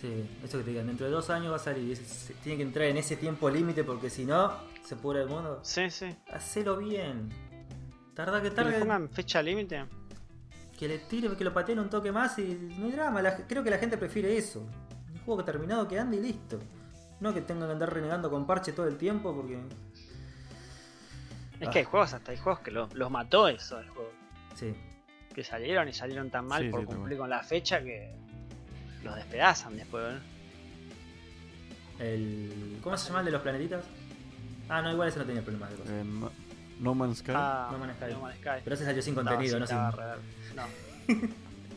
Sí, eso que te digan, dentro de dos años va a salir. Tiene que entrar en ese tiempo límite porque si no, se pudre el mundo. Sí, sí. Hacelo bien. Tarda que Que le tarde. pongan fecha límite. Que le tire, que lo pateen un toque más y no hay drama. La- creo que la gente prefiere eso. Un juego que terminado que ande y listo. No que tengan que andar renegando con parche todo el tiempo porque. Es Ah. que hay juegos, hasta hay juegos que lo- los mató eso el juego. Sí. que salieron y salieron tan mal Sí, por sí, cumplir con la fecha que los despedazan después. ¿no? El. ¿Cómo se llama el de los planetitas? Ah, no, igual ese no tenía problemas de cosas. Eh, no, Man's Sky. Ah, No Man's Sky. No Man's Sky. Pero ese salió sin No, contenido, no sin. No.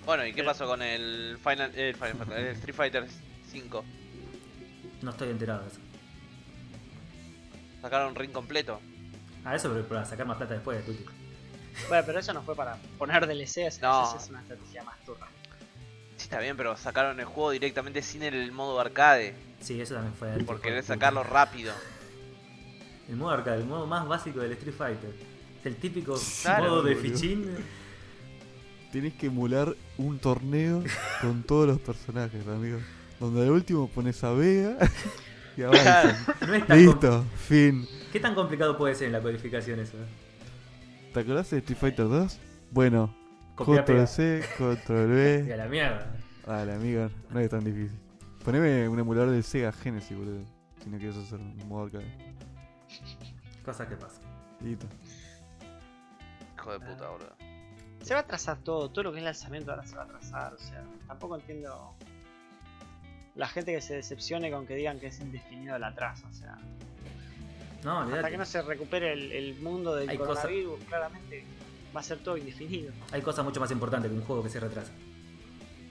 Bueno, ¿y qué Eh. pasó con el Final, el Final Fantasy, el Street Fighter 5? No estoy enterado de eso. Sacaron ring completo. Ah, eso pero para sacar más plata después de. Bueno, pero eso no fue para poner DLC, eso No. es una estrategia más turra. Sí, está bien, pero sacaron el juego directamente sin el modo arcade. Sí, eso también fue. Por querer sacarlo rápido. El modo arcade, el modo más básico del Street Fighter. El típico Claro, modo de boludo. fichín. Tenés que emular un torneo con todos los personajes, amigo. Donde al último pones a Vega y a Bison. No es tan Listo, fin. ¿Qué tan complicado puede ser en la codificación eso? ¿Te acordás de Street Fighter 2? Bueno, Copiar, control. C, control Y a B. la mierda. Dale, amigo, no es tan difícil. Poneme un emulador de Sega Genesis, boludo. Si no quieres hacer un modo arcade. Cosas que pasan. Listo. hijo de puta, boludo. Se va a atrasar todo, todo lo que es lanzamiento ahora se va a atrasar, o sea, tampoco entiendo la gente que se decepcione con que digan que es indefinido el atraso, o sea, No, hasta que no se recupere el, el mundo del Hay cosas- coronavirus, claramente va a ser todo indefinido. Hay cosas mucho más importantes que un juego que se retrasa.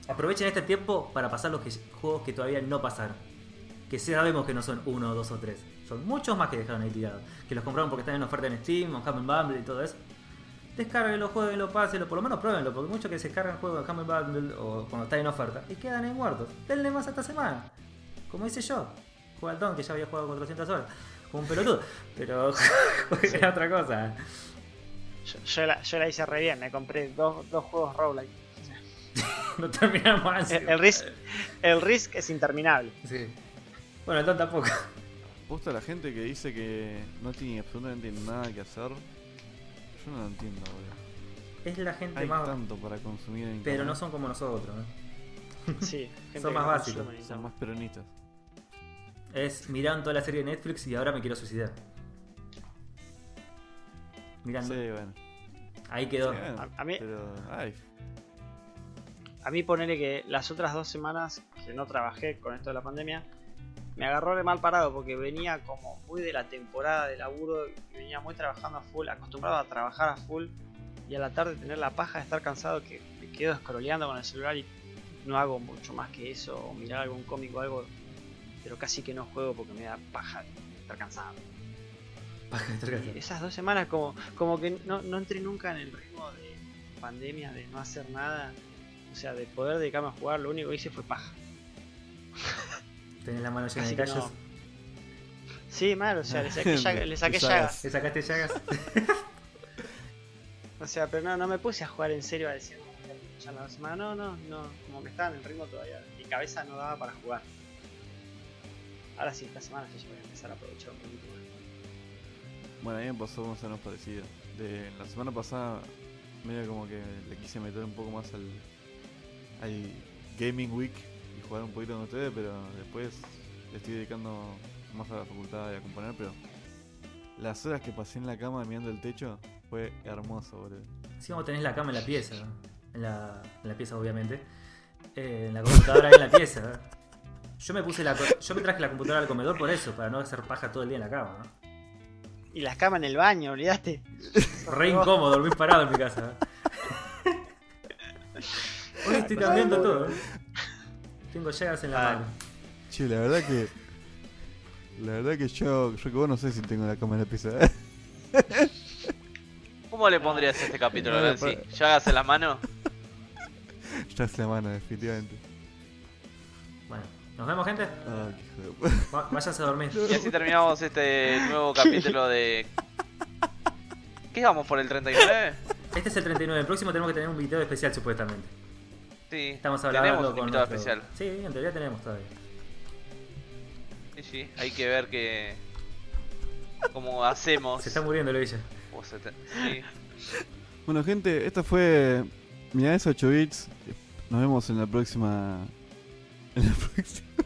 Aprovechen este tiempo para pasar los que- juegos que todavía no pasaron. Que sabemos que no son uno, dos o tres. Son muchos más que dejaron ahí tirados. Que los compraron porque están en oferta en Steam, o Humble Bundle y todo eso. Descárguenlo, jueguenlo, pásenlo, por lo menos pruébenlo, porque muchos que se descargan juegos de Humble Bundle o cuando está en oferta y quedan ahí muertos. Denle más esta semana. Como hice yo. Juega al Don, que ya había jugado 400 horas. Como un pelotudo. Pero era otra cosa. Yo, yo la, yo la hice re bien, me compré dos, dos juegos roguelike. No terminamos así. El, el Risk, el Risk es interminable. Sí. Bueno, el Don tampoco. Posta la gente que dice que no tiene absolutamente nada que hacer. Yo no lo entiendo, boludo. Es la gente Hay más. tanto para consumir en Pero no son como nosotros. ¿eh? Sí, gente Son más básicos, consume Son más peronistas. Es miraron toda la serie de Netflix y ahora me quiero suicidar. Mirando. Sí, bueno. Ahí quedó. Sí, bueno, A- a mí- Pero, ay, A mí ponerle que las otras dos semanas que no trabajé con esto de la pandemia, me agarró de mal parado porque venía como muy de la temporada de laburo y venía muy trabajando a full, acostumbrado a trabajar a full y a la tarde tener la paja de estar cansado que me quedo scrolleando con el celular y no hago mucho más que eso, o mirar algún cómic o algo, pero casi que no juego porque me da paja de estar cansado. Paja de estar Y cansado. esas dos semanas como, como que no, no entré nunca en el ritmo de pandemia, de no hacer nada. O sea, de poder dedicarme a jugar, lo único que hice fue paja. Tenés la mano llena Así de que callos. no. Sí, mal, o sea, le saqué, llaga- le saqué Llagas. ¿Le sacaste llagas? O sea, pero no, no me puse a jugar en serio a decir, "No, ya la dos semanas. No, no, no, como que estaba en el ritmo todavía. Mi cabeza no daba para jugar. Ahora sí, esta semana sí yo voy a empezar a aprovechar un poquito más. Bueno, a mí me pasó más o menos parecido. De la semana pasada, medio como que le quise meter un poco más al, al Gaming Week jugar un poquito con ustedes, pero después le estoy dedicando más a la facultad y a componer, pero las horas que pasé en la cama mirando el techo fue hermoso, boludo. Si vos tenés la cama en la pieza. En la, en la pieza, obviamente. Eh, en la computadora en la pieza. Yo me puse la yo me traje la computadora al comedor por eso, para no hacer paja todo el día en la cama. ¿no? Y las camas en el baño, olvidaste. Re incómodo dormir parado en mi casa. Hoy estoy cambiando todo. Tengo llagas en la Ah. mano. Che, la verdad que. La verdad que yo, yo que vos no sé si tengo la en la pieza. ¿Cómo le pondrías a este capítulo, Nancy? pa- ¿Ya hagas en las manos? ya es la mano, definitivamente. Bueno, ¿nos vemos, gente? Ah, qué váyanse a dormir. Y así terminamos este nuevo capítulo de. ¿Qué vamos por el 39? Este es el 39. El próximo tenemos que tener un video especial, supuestamente. Sí, Estamos hablando tenemos un invitado nuestro- especial. Sí, en teoría tenemos todavía. Sí, sí, hay que ver que. cómo hacemos. Se está muriendo te- Sí. Bueno, gente, esta fue Milanés 8 bits. Nos vemos en la próxima. En la próxima.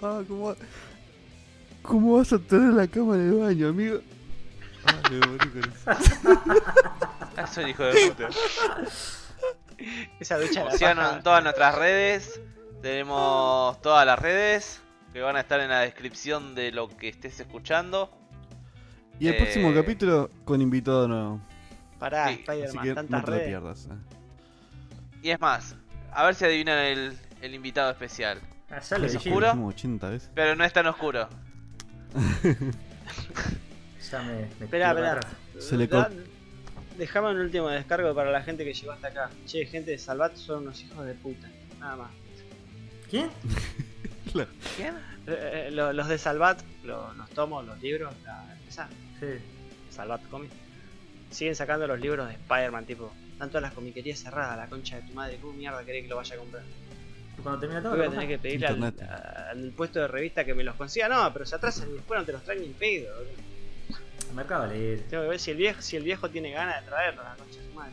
Ah, ¿cómo, ¿cómo vas a tener la cama en el baño, amigo? Ah, me morí con eso. Ah, soy hijo de puta. Esa ducha la en todas nuestras redes. Tenemos todas las redes que van a estar en la descripción de lo que estés escuchando. Y el Eh. próximo capítulo con invitado nuevo. Pará, Sí, Así que tantas no te lo pierdas. eh. Y es más, a ver si adivinan el, el invitado especial. Ah, ya ¿Es oscuro? Lo dijimos 80 veces. Pero no es tan oscuro. Ya me, me Esperá, esperá. Se le Dejame un último descargo para la gente que llegó hasta acá. Che, gente de Salvat son unos hijos de puta. Nada más. ¿Quién? ¿Quién? Eh, eh, lo- los de Salvat, lo- los tomos, los libros, la empresa, Sí. Salvat Comics, siguen sacando los libros de Spider-Man, tipo. Están todas las comiquerías cerradas, la concha de tu madre. ¿Cómo mierda querés que lo vaya a comprar? Y cuando termina todo, Voy a lo tener que pedirle al, Internet. al puesto de revista que me los consiga. No, pero se atrasan y después no te los traen ni en pedo. boludo. Mercado Libre. Tengo que ver si el viejo, si el viejo tiene ganas de traerlo, la su madre.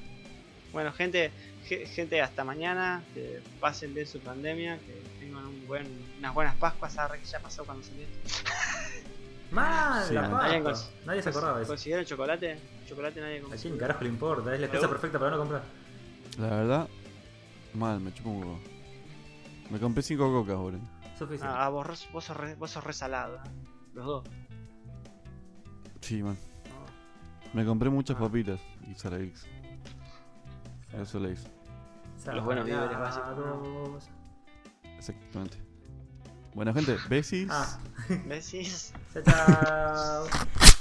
Bueno, gente, ge- gente, hasta mañana. Que pasen bien su pandemia. Que tengan un buen, unas buenas Pascuas. Ahora que ya pasó cuando salió. esto. Mal, Sí, la man. paja. ¿Alguien cons- Nadie se acordaba de eso. ¿Consiguieron chocolate? Chocolate nadie ¿A consiguió. quién carajo le importa? Es la excusa perfecta para no comprar. La verdad, mal, me chupo un huevo. Me compré 5 cocas, boludo. Suficiente. Ah, vos, vos, sos re, vos sos re salado. Los dos. Sí, man. Me compré muchas Ah. papitas y Saravix. Eso le hice. los buenos víveres básicos. Exactamente. Bueno, gente, besis. Ah, chao, chao.